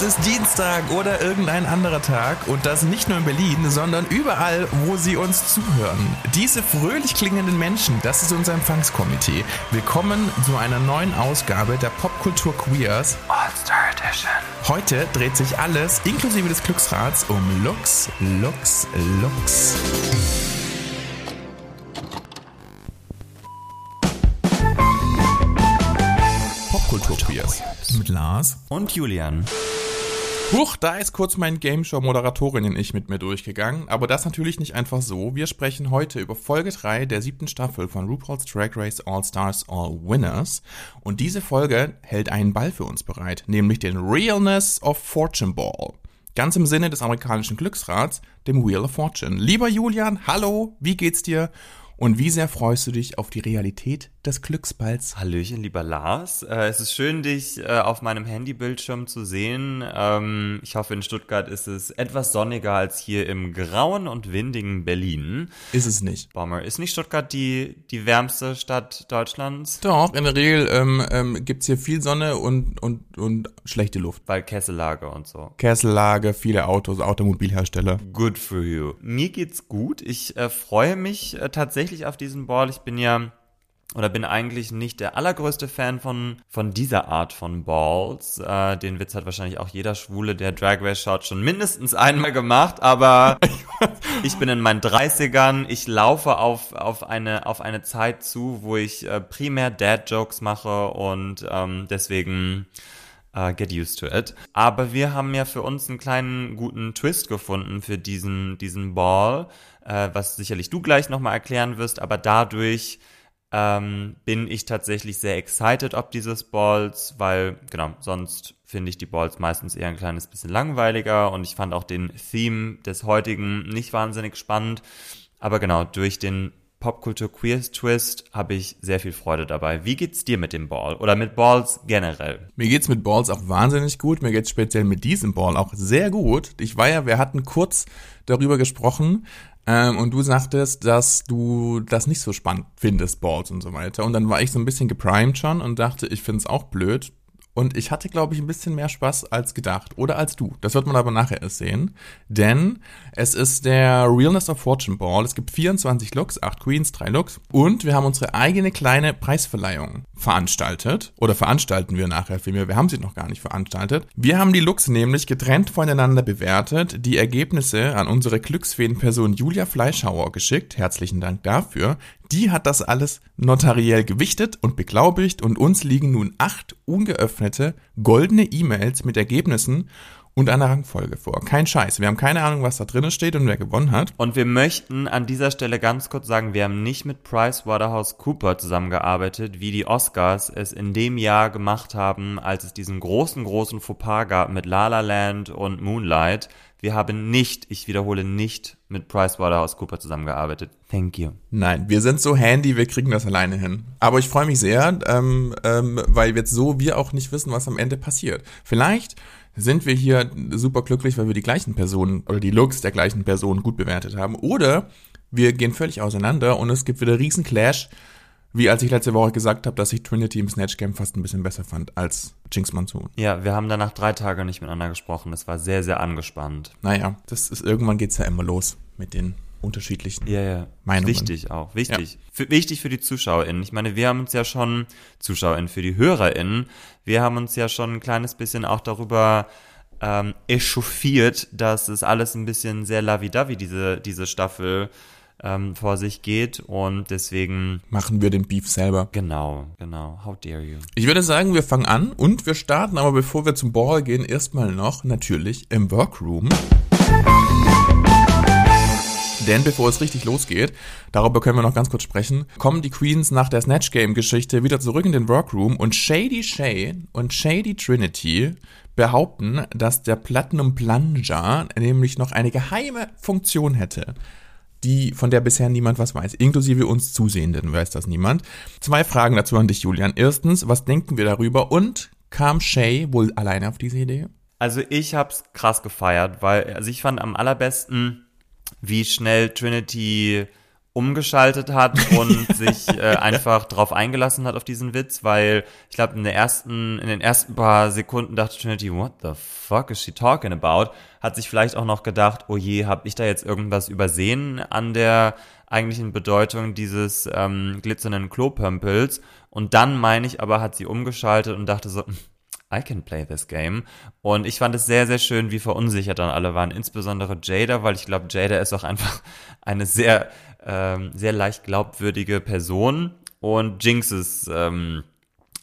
Es ist Dienstag oder irgendein anderer Tag und das nicht nur in Berlin, sondern überall, wo Sie uns zuhören. Diese fröhlich klingenden Menschen, das ist unser Empfangskomitee. Willkommen zu einer neuen Ausgabe der Popkultur Queers All-Star Edition. Heute dreht sich alles, inklusive des Glücksrads, um Lux, Lux, Lux. Popkultur Queers. Mit Lars. Und Julian. Huch, da ist kurz mein Game Show Moderatorinnen ich mit mir durchgegangen, aber das natürlich nicht einfach so. Wir sprechen heute über Folge 3 der siebten Staffel von RuPaul's Drag Race All Stars All Winners und diese Folge hält einen Ball für uns bereit, nämlich den Realness of Fortune Ball. Ganz im Sinne des amerikanischen Glücksrats, dem Wheel of Fortune. Lieber Julian, hallo, wie geht's dir? Und wie sehr freust du dich auf die Realität des Glücksballs? Hallöchen, lieber Lars. Äh, es ist schön, dich äh, auf meinem Handybildschirm zu sehen. Ähm, ich hoffe, in Stuttgart ist es etwas sonniger als hier im grauen und windigen Berlin. Ist es nicht. Bomber. Ist nicht Stuttgart die, die wärmste Stadt Deutschlands? Doch, in der Regel ähm, ähm, gibt hier viel Sonne und, und, und schlechte Luft. Weil Kessellage und so. Kessellage, viele Autos, Automobilhersteller. Good for you. Mir geht's gut. Ich äh, freue mich äh, tatsächlich auf diesen Ball. Ich bin ja oder bin eigentlich nicht der allergrößte Fan von, von dieser Art von Balls. Äh, den Witz hat wahrscheinlich auch jeder Schwule, der Drag Race schaut, schon mindestens einmal gemacht, aber ich bin in meinen 30ern, ich laufe auf, auf, eine, auf eine Zeit zu, wo ich äh, primär Dad-Jokes mache und ähm, deswegen Uh, get used to it. Aber wir haben ja für uns einen kleinen guten Twist gefunden für diesen, diesen Ball, äh, was sicherlich du gleich nochmal erklären wirst, aber dadurch ähm, bin ich tatsächlich sehr excited ob dieses Balls, weil, genau, sonst finde ich die Balls meistens eher ein kleines bisschen langweiliger und ich fand auch den Theme des heutigen nicht wahnsinnig spannend. Aber genau, durch den Popkultur Queers Twist habe ich sehr viel Freude dabei. Wie geht's dir mit dem Ball oder mit Balls generell? Mir geht's mit Balls auch wahnsinnig gut. Mir geht's speziell mit diesem Ball auch sehr gut. Ich war ja, wir hatten kurz darüber gesprochen ähm, und du sagtest, dass du das nicht so spannend findest, Balls und so weiter. Und dann war ich so ein bisschen geprimed schon und dachte, ich find's auch blöd. Und ich hatte, glaube ich, ein bisschen mehr Spaß als gedacht. Oder als du. Das wird man aber nachher erst sehen. Denn es ist der Realness of Fortune Ball. Es gibt 24 Looks, 8 Queens, 3 Looks. Und wir haben unsere eigene kleine Preisverleihung veranstaltet. Oder veranstalten wir nachher vielmehr. Wir haben sie noch gar nicht veranstaltet. Wir haben die Looks nämlich getrennt voneinander bewertet, die Ergebnisse an unsere Glücksfeen-Person Julia Fleischhauer geschickt. Herzlichen Dank dafür. Die hat das alles notariell gewichtet und beglaubigt und uns liegen nun acht ungeöffnete goldene E-Mails mit Ergebnissen und einer Rangfolge vor. Kein Scheiß. Wir haben keine Ahnung, was da drinnen steht und wer gewonnen hat. Und wir möchten an dieser Stelle ganz kurz sagen, wir haben nicht mit PricewaterhouseCooper zusammengearbeitet, wie die Oscars es in dem Jahr gemacht haben, als es diesen großen, großen Fauxpas gab mit La La Land und Moonlight. Wir haben nicht, ich wiederhole nicht, mit PricewaterhouseCooper zusammengearbeitet. Thank you. Nein, wir sind so handy, wir kriegen das alleine hin. Aber ich freue mich sehr, ähm, ähm, weil jetzt so wir auch nicht wissen, was am Ende passiert. Vielleicht sind wir hier super glücklich, weil wir die gleichen Personen oder die Looks der gleichen Personen gut bewertet haben. Oder wir gehen völlig auseinander und es gibt wieder riesen Clash wie als ich letzte Woche gesagt habe, dass ich Trinity im Snatch Game fast ein bisschen besser fand als Jinx Monsoon. Ja, wir haben danach drei Tage nicht miteinander gesprochen. Das war sehr, sehr angespannt. Naja, das ist irgendwann geht's ja immer los mit den unterschiedlichen ja, ja. Meinungen. Wichtig auch, wichtig. Ja. Für, wichtig für die ZuschauerInnen. Ich meine, wir haben uns ja schon, ZuschauerInnen, für die HörerInnen, wir haben uns ja schon ein kleines bisschen auch darüber ähm, echauffiert, dass es alles ein bisschen sehr lavidavi, diese, diese Staffel ähm, vor sich geht und deswegen machen wir den Beef selber. Genau, genau. How dare you? Ich würde sagen, wir fangen an und wir starten, aber bevor wir zum Ball gehen, erstmal noch natürlich im Workroom. Denn bevor es richtig losgeht, darüber können wir noch ganz kurz sprechen, kommen die Queens nach der Snatch Game Geschichte wieder zurück in den Workroom und Shady Shay und Shady Trinity behaupten, dass der Platinum Plunger nämlich noch eine geheime Funktion hätte die, von der bisher niemand was weiß, inklusive uns Zusehenden weiß das niemand. Zwei Fragen dazu an dich, Julian. Erstens, was denken wir darüber und kam Shay wohl alleine auf diese Idee? Also ich hab's krass gefeiert, weil, also ich fand am allerbesten, wie schnell Trinity umgeschaltet hat und sich äh, einfach drauf eingelassen hat auf diesen Witz, weil ich glaube in der ersten in den ersten paar Sekunden dachte Trinity, what the fuck is she talking about? Hat sich vielleicht auch noch gedacht, oh je, habe ich da jetzt irgendwas übersehen an der eigentlichen Bedeutung dieses ähm, glitzernden Klopömpels und dann meine ich aber hat sie umgeschaltet und dachte so I can play this game. Und ich fand es sehr, sehr schön, wie verunsichert dann alle waren. Insbesondere Jada, weil ich glaube, Jada ist auch einfach eine sehr, ähm, sehr leicht glaubwürdige Person. Und Jinxes ähm,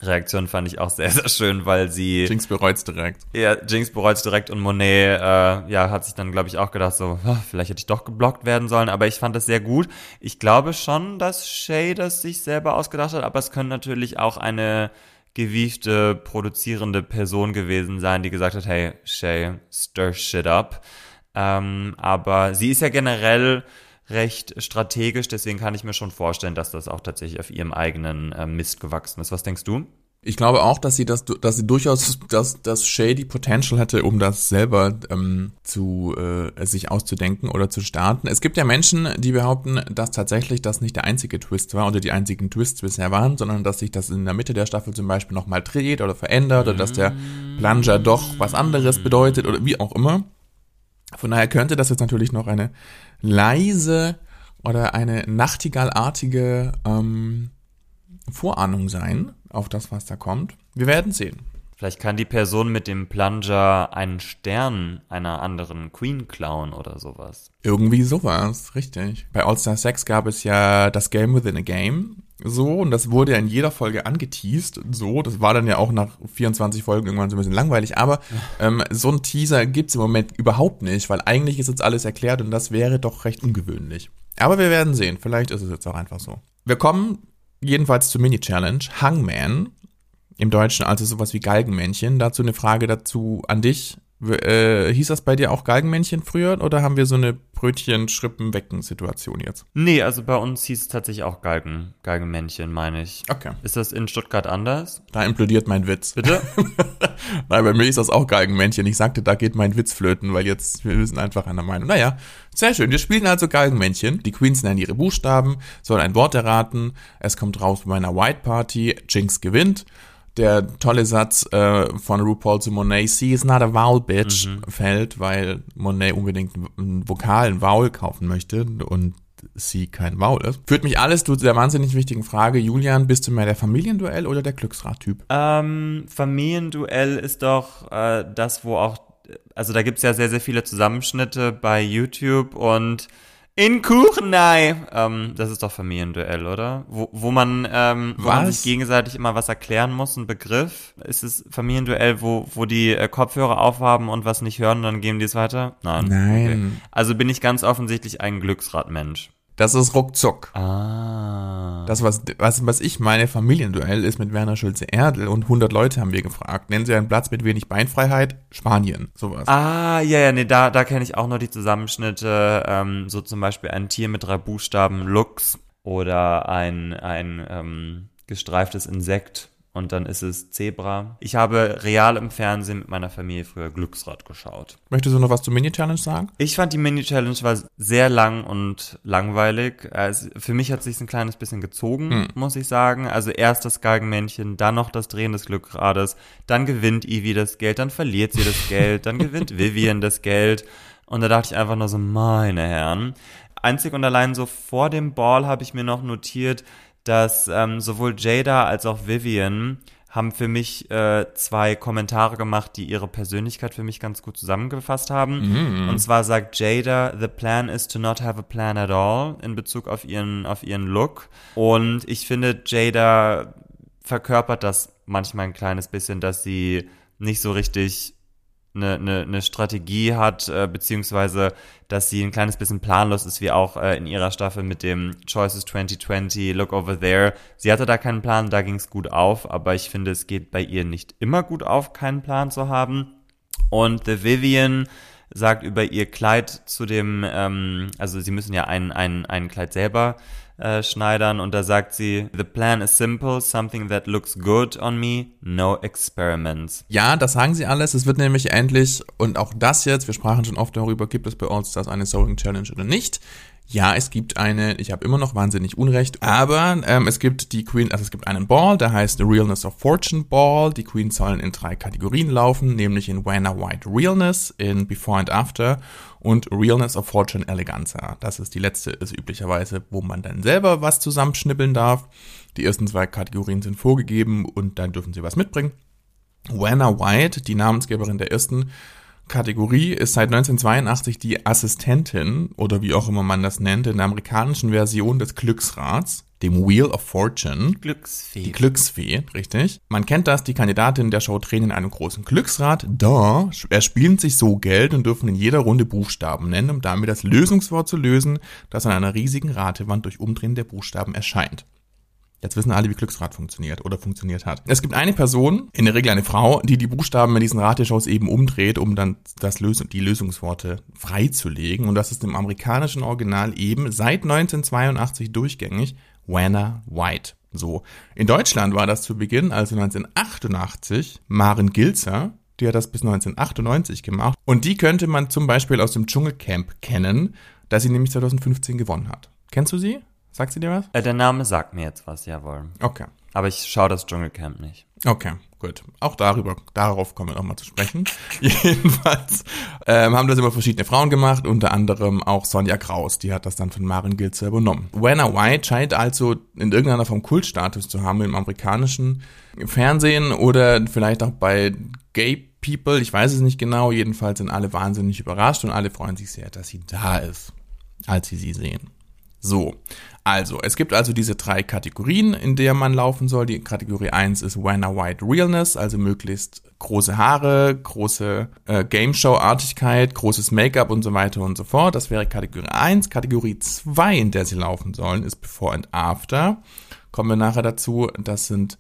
Reaktion fand ich auch sehr, sehr schön, weil sie. Jinx bereut's direkt. Ja, Jinx bereut's direkt und Monet, äh, ja, hat sich dann, glaube ich, auch gedacht, so, vielleicht hätte ich doch geblockt werden sollen, aber ich fand das sehr gut. Ich glaube schon, dass Shay das sich selber ausgedacht hat, aber es könnte natürlich auch eine gewiefte, produzierende Person gewesen sein, die gesagt hat, hey, Shay, stir shit up. Ähm, aber sie ist ja generell recht strategisch, deswegen kann ich mir schon vorstellen, dass das auch tatsächlich auf ihrem eigenen äh, Mist gewachsen ist. Was denkst du? Ich glaube auch, dass sie das, dass sie durchaus das, das Shady Potential hatte, um das selber ähm, zu äh, sich auszudenken oder zu starten. Es gibt ja Menschen, die behaupten, dass tatsächlich das nicht der einzige Twist war oder die einzigen Twists bisher waren, sondern dass sich das in der Mitte der Staffel zum Beispiel nochmal dreht oder verändert oder dass der Plunger doch was anderes bedeutet oder wie auch immer. Von daher könnte das jetzt natürlich noch eine leise oder eine Nachtigallartige ähm, Vorahnung sein auf das, was da kommt. Wir werden sehen. Vielleicht kann die Person mit dem Plunger einen Stern einer anderen Queen klauen oder sowas. Irgendwie sowas, richtig. Bei All-Star 6 gab es ja das Game Within a Game. So, und das wurde ja in jeder Folge angeteased. So, das war dann ja auch nach 24 Folgen irgendwann so ein bisschen langweilig. Aber ähm, so ein Teaser gibt's im Moment überhaupt nicht, weil eigentlich ist jetzt alles erklärt und das wäre doch recht ungewöhnlich. Aber wir werden sehen. Vielleicht ist es jetzt auch einfach so. Wir kommen jedenfalls zur Mini-Challenge. Hangman, im Deutschen also sowas wie Galgenmännchen. Dazu eine Frage dazu an dich. Äh, hieß das bei dir auch Galgenmännchen früher oder haben wir so eine Brötchen-Schrippen-Wecken-Situation jetzt? Nee, also bei uns hieß es tatsächlich auch Galgen, Galgenmännchen, meine ich. Okay. Ist das in Stuttgart anders? Da implodiert mein Witz. Bitte? Nein, bei mir ist das auch Galgenmännchen. Ich sagte, da geht mein Witz flöten, weil jetzt, wir sind einfach einer Meinung. Naja, sehr schön. Wir spielen also Galgenmännchen. Die Queens nennen ihre Buchstaben, sollen ein Wort erraten. Es kommt raus bei einer White Party. Jinx gewinnt der tolle Satz äh, von RuPaul zu Monet, she is not a vowel bitch, mhm. fällt, weil Monet unbedingt einen Vokal, ein Vowel kaufen möchte und sie kein Vowel ist. Führt mich alles zu der wahnsinnig wichtigen Frage, Julian, bist du mehr der Familienduell oder der Glücksrad-Typ? Ähm, Familienduell ist doch äh, das, wo auch, also da gibt's ja sehr, sehr viele Zusammenschnitte bei YouTube und in Kuchenei. Ähm, das ist doch Familienduell, oder? Wo, wo man, ähm, wo man sich gegenseitig immer was erklären muss, ein Begriff. Ist es Familienduell, wo, wo die äh, Kopfhörer aufhaben und was nicht hören dann geben die es weiter? Nein. Nein. Okay. Also bin ich ganz offensichtlich ein Glücksradmensch. Das ist ruckzuck. Ah. Das, was, was, was ich meine, Familienduell ist mit Werner Schulze-Erdl und 100 Leute haben wir gefragt. Nennen Sie einen Platz mit wenig Beinfreiheit? Spanien, sowas. Ah, ja, ja, nee, da, da kenne ich auch nur die Zusammenschnitte, ähm, so zum Beispiel ein Tier mit drei Buchstaben, Lux, oder ein, ein ähm, gestreiftes Insekt und dann ist es Zebra. Ich habe real im Fernsehen mit meiner Familie früher Glücksrad geschaut. Möchtest du noch was zur Mini-Challenge sagen? Ich fand die Mini-Challenge war sehr lang und langweilig. Also für mich hat es sich ein kleines bisschen gezogen, hm. muss ich sagen. Also erst das Galgenmännchen, dann noch das Drehen des Glückrades, dann gewinnt Ivy das Geld, dann verliert sie das Geld, dann gewinnt Vivian das Geld. Und da dachte ich einfach nur so, meine Herren. Einzig und allein so vor dem Ball habe ich mir noch notiert, dass ähm, sowohl Jada als auch Vivian haben für mich äh, zwei Kommentare gemacht, die ihre Persönlichkeit für mich ganz gut zusammengefasst haben. Mm. Und zwar sagt Jada, the plan is to not have a plan at all in Bezug auf ihren, auf ihren Look. Und ich finde, Jada verkörpert das manchmal ein kleines bisschen, dass sie nicht so richtig eine, eine, eine Strategie hat, äh, beziehungsweise dass sie ein kleines bisschen planlos ist, wie auch äh, in ihrer Staffel mit dem Choices 2020, Look Over There. Sie hatte da keinen Plan, da ging es gut auf, aber ich finde, es geht bei ihr nicht immer gut auf, keinen Plan zu haben. Und The Vivian sagt über ihr Kleid zu dem, ähm, also sie müssen ja ein, ein, ein Kleid selber äh, schneidern und da sagt sie, The plan is simple, something that looks good on me, no experiments. Ja, das sagen sie alles. Es wird nämlich endlich, und auch das jetzt, wir sprachen schon oft darüber, gibt es bei uns das eine Sewing Challenge oder nicht, Ja, es gibt eine, ich habe immer noch wahnsinnig Unrecht, aber ähm, es gibt die Queen, also es gibt einen Ball, der heißt The Realness of Fortune Ball. Die Queens sollen in drei Kategorien laufen, nämlich in When a White Realness, in Before and After und Realness of Fortune Eleganza. Das ist die letzte, ist üblicherweise, wo man dann selber was zusammenschnippeln darf. Die ersten zwei Kategorien sind vorgegeben und dann dürfen sie was mitbringen. Wanna White, die Namensgeberin der ersten Kategorie ist seit 1982 die Assistentin oder wie auch immer man das nennt in der amerikanischen Version des Glücksrats, dem Wheel of Fortune. Glücksfee. Die Glücksfee, richtig. Man kennt das, die Kandidatinnen der Show drehen in einem großen Glücksrad. Da erspielen sich so Geld und dürfen in jeder Runde Buchstaben nennen, um damit das Lösungswort zu lösen, das an einer riesigen Ratewand durch Umdrehen der Buchstaben erscheint. Jetzt wissen alle, wie Glücksrad funktioniert oder funktioniert hat. Es gibt eine Person, in der Regel eine Frau, die die Buchstaben in diesen Rateshows eben umdreht, um dann das Lös die Lösungsworte freizulegen. Und das ist im amerikanischen Original eben seit 1982 durchgängig Wanna White. So. In Deutschland war das zu Beginn, also 1988, Maren Gilzer, die hat das bis 1998 gemacht. Und die könnte man zum Beispiel aus dem Dschungelcamp kennen, das sie nämlich 2015 gewonnen hat. Kennst du sie? Sagt sie dir was? Äh, der Name sagt mir jetzt was, jawohl. Okay. Aber ich schaue das Dschungelcamp nicht. Okay, gut. Auch darüber, darauf kommen wir nochmal zu sprechen. Jedenfalls ähm, haben das immer verschiedene Frauen gemacht, unter anderem auch Sonja Kraus, die hat das dann von Maren Gilzer übernommen. Wanna White scheint also in irgendeiner Form Kultstatus zu haben im amerikanischen Fernsehen oder vielleicht auch bei Gay People, ich weiß es nicht genau, jedenfalls sind alle wahnsinnig überrascht und alle freuen sich sehr, dass sie da ist, als sie sie sehen. So, also, es gibt also diese drei Kategorien, in der man laufen soll. Die Kategorie 1 ist When a White Realness, also möglichst große Haare, große äh, Game Show Artigkeit, großes Make-up und so weiter und so fort. Das wäre Kategorie 1. Kategorie 2, in der sie laufen sollen, ist Before and After. Kommen wir nachher dazu. Das sind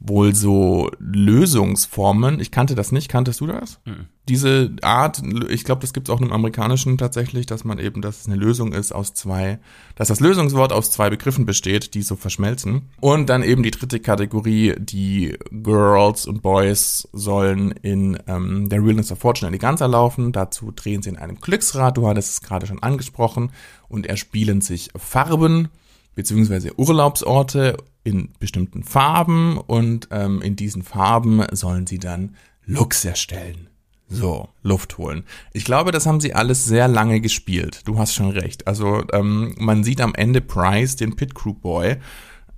wohl so Lösungsformen. Ich kannte das nicht. Kanntest du das? Mhm. Diese Art, ich glaube, das gibt es auch im Amerikanischen tatsächlich, dass man eben, dass es eine Lösung ist aus zwei, dass das Lösungswort aus zwei Begriffen besteht, die so verschmelzen. Und dann eben die dritte Kategorie, die Girls und Boys sollen in ähm, der Realness of Fortune Eleganza laufen. Dazu drehen sie in einem Glücksrad. Du hattest es gerade schon angesprochen und erspielen sich Farben beziehungsweise Urlaubsorte in bestimmten Farben und ähm, in diesen Farben sollen sie dann Looks erstellen. So, Luft holen. Ich glaube, das haben sie alles sehr lange gespielt. Du hast schon recht. Also ähm, man sieht am Ende Price, den Pit Crew Boy,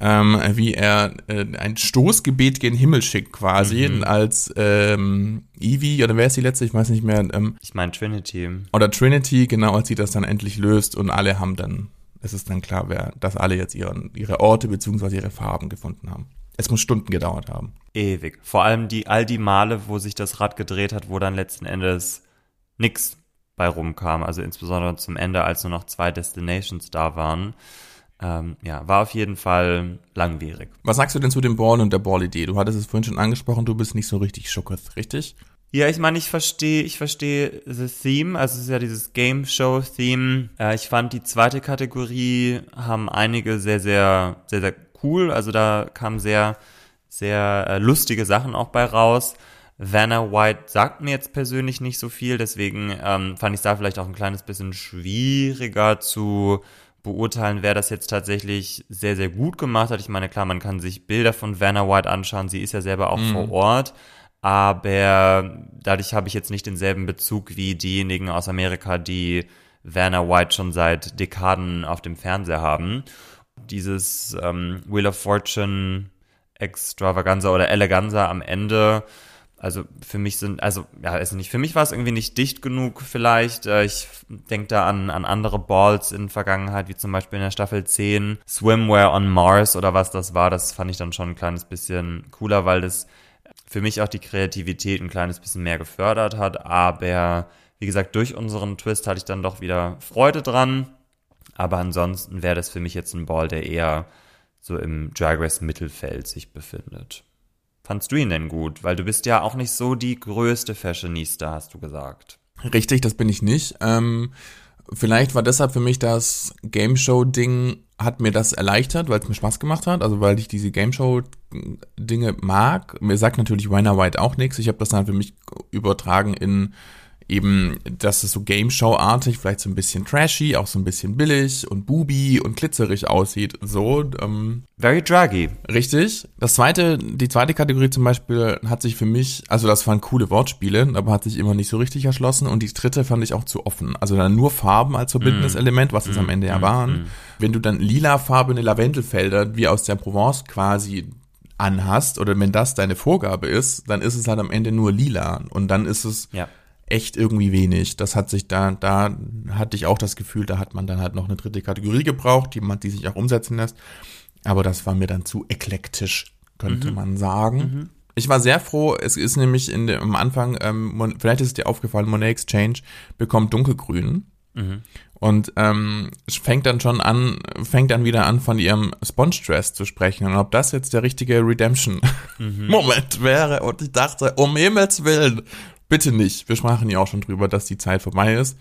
ähm, wie er äh, ein Stoßgebet gen Himmel schickt quasi, mhm. als ähm, Evie, oder wer ist die letzte? Ich weiß nicht mehr. Ähm, ich meine Trinity. Oder Trinity, genau, als sie das dann endlich löst und alle haben dann es ist dann klar, wer, dass alle jetzt ihren, ihre Orte beziehungsweise ihre Farben gefunden haben. Es muss Stunden gedauert haben. Ewig. Vor allem die, all die Male, wo sich das Rad gedreht hat, wo dann letzten Endes nix bei rumkam. Also insbesondere zum Ende, als nur noch zwei Destinations da waren. Ähm, ja, war auf jeden Fall langwierig. Was sagst du denn zu dem Ball und der Ball-Idee? Du hattest es vorhin schon angesprochen, du bist nicht so richtig schockert, richtig? Ja, ich meine, ich verstehe, ich verstehe das Theme, also es ist ja dieses Game Show Theme. Äh, ich fand die zweite Kategorie haben einige sehr, sehr, sehr, sehr cool. Also da kamen sehr, sehr äh, lustige Sachen auch bei raus. Vanna White sagt mir jetzt persönlich nicht so viel, deswegen ähm, fand ich es da vielleicht auch ein kleines bisschen schwieriger zu beurteilen, wer das jetzt tatsächlich sehr, sehr gut gemacht hat. Ich meine, klar, man kann sich Bilder von Vanna White anschauen, sie ist ja selber auch mm. vor Ort aber dadurch habe ich jetzt nicht denselben Bezug wie diejenigen aus Amerika, die Werner White schon seit Dekaden auf dem Fernseher haben. Dieses ähm, Wheel of Fortune Extravaganza oder Eleganza am Ende, also für mich sind, also ja, ist nicht, für mich war es irgendwie nicht dicht genug vielleicht. Äh, ich denke da an, an andere Balls in Vergangenheit, wie zum Beispiel in der Staffel 10 Swimwear on Mars oder was das war. Das fand ich dann schon ein kleines bisschen cooler, weil das für mich auch die Kreativität ein kleines bisschen mehr gefördert hat. Aber wie gesagt, durch unseren Twist hatte ich dann doch wieder Freude dran. Aber ansonsten wäre das für mich jetzt ein Ball, der eher so im Drag Race Mittelfeld sich befindet. Fandst du ihn denn gut? Weil du bist ja auch nicht so die größte Fashionista, hast du gesagt. Richtig, das bin ich nicht. Ähm, vielleicht war deshalb für mich das Game Show Ding hat mir das erleichtert, weil es mir Spaß gemacht hat, also weil ich diese Game Show Dinge mag. Mir sagt natürlich Rainer White auch nichts. Ich habe das dann für mich übertragen in eben, dass es so Game Show-artig, vielleicht so ein bisschen trashy, auch so ein bisschen billig und booby und glitzerig aussieht. So, ähm, Very druggy. Richtig. Das zweite, die zweite Kategorie zum Beispiel hat sich für mich, also das waren coole Wortspiele, aber hat sich immer nicht so richtig erschlossen. Und die dritte fand ich auch zu offen. Also dann nur Farben als verbindendes Element, was es am Ende ja waren. Wenn du dann lila farbene Lavendelfelder wie aus der Provence quasi anhast oder wenn das deine Vorgabe ist, dann ist es halt am Ende nur lila und dann ist es Ja. Echt irgendwie wenig. Das hat sich da, da hatte ich auch das Gefühl, da hat man dann halt noch eine dritte Kategorie gebraucht, die man, die sich auch umsetzen lässt. Aber das war mir dann zu eklektisch, könnte man sagen. Ich war sehr froh, es ist nämlich in dem, am Anfang, ähm, vielleicht ist es dir aufgefallen, Monet Exchange bekommt dunkelgrün. Und ähm, fängt dann schon an, fängt dann wieder an, von ihrem Sponge Dress zu sprechen. Und ob das jetzt der richtige Redemption-Moment wäre. Und ich dachte, um Himmels Willen, bitte nicht. Wir sprachen ja auch schon drüber, dass die Zeit vorbei ist.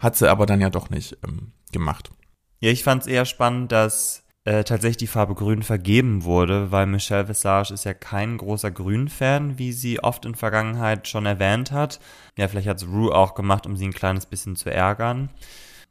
Hat sie aber dann ja doch nicht ähm, gemacht. Ja, ich fand es eher spannend, dass äh, tatsächlich die Farbe Grün vergeben wurde, weil Michelle Visage ist ja kein großer Grün-Fan, wie sie oft in Vergangenheit schon erwähnt hat. Ja, vielleicht hat es Rue auch gemacht, um sie ein kleines bisschen zu ärgern.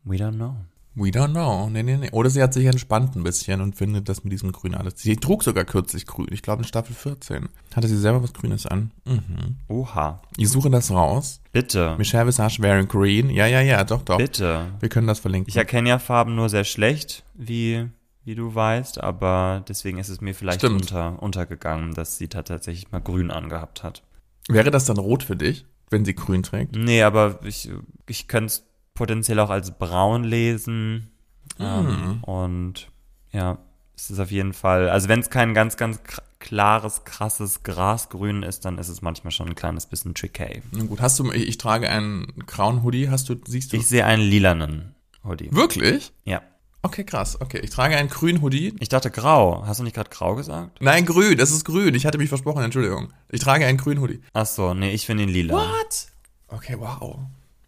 We don't know. We don't know. Nee, nee, nee. Oder sie hat sich entspannt ein bisschen und findet das mit diesem Grün alles. Sie trug sogar kürzlich grün. Ich glaube in Staffel 14. Hatte sie selber was Grünes an. Mhm. Oha. Ich suche das raus. Bitte. Michelle Visage wearing green. Ja, ja, ja, doch, doch. Bitte. Wir können das verlinken. Ich erkenne ja Farben nur sehr schlecht, wie, wie du weißt, aber deswegen ist es mir vielleicht Stimmt. unter, untergegangen, dass sie da tatsächlich mal grün angehabt hat. Wäre das dann rot für dich, wenn sie grün trägt? Nee, aber ich, ich könnte es potenziell auch als braun lesen. Ähm, und ja, es ist auf jeden Fall, also wenn es kein ganz, ganz klares, krasses Grasgrün ist, dann ist es manchmal schon ein kleines bisschen tricky. Na gut, hast du, ich, ich trage einen grauen Hoodie, hast du, siehst du? Ich sehe einen lilanen Hoodie. Wirklich? Ja. Okay, krass. Okay, ich trage einen grünen Hoodie. Ich dachte grau. Hast du nicht gerade grau gesagt? Nein, grün, das ist grün. Ich hatte mich versprochen, Entschuldigung. Ich trage einen grünen Hoodie. Ach so, nee, ich finde ihn lila. What? Okay, wow.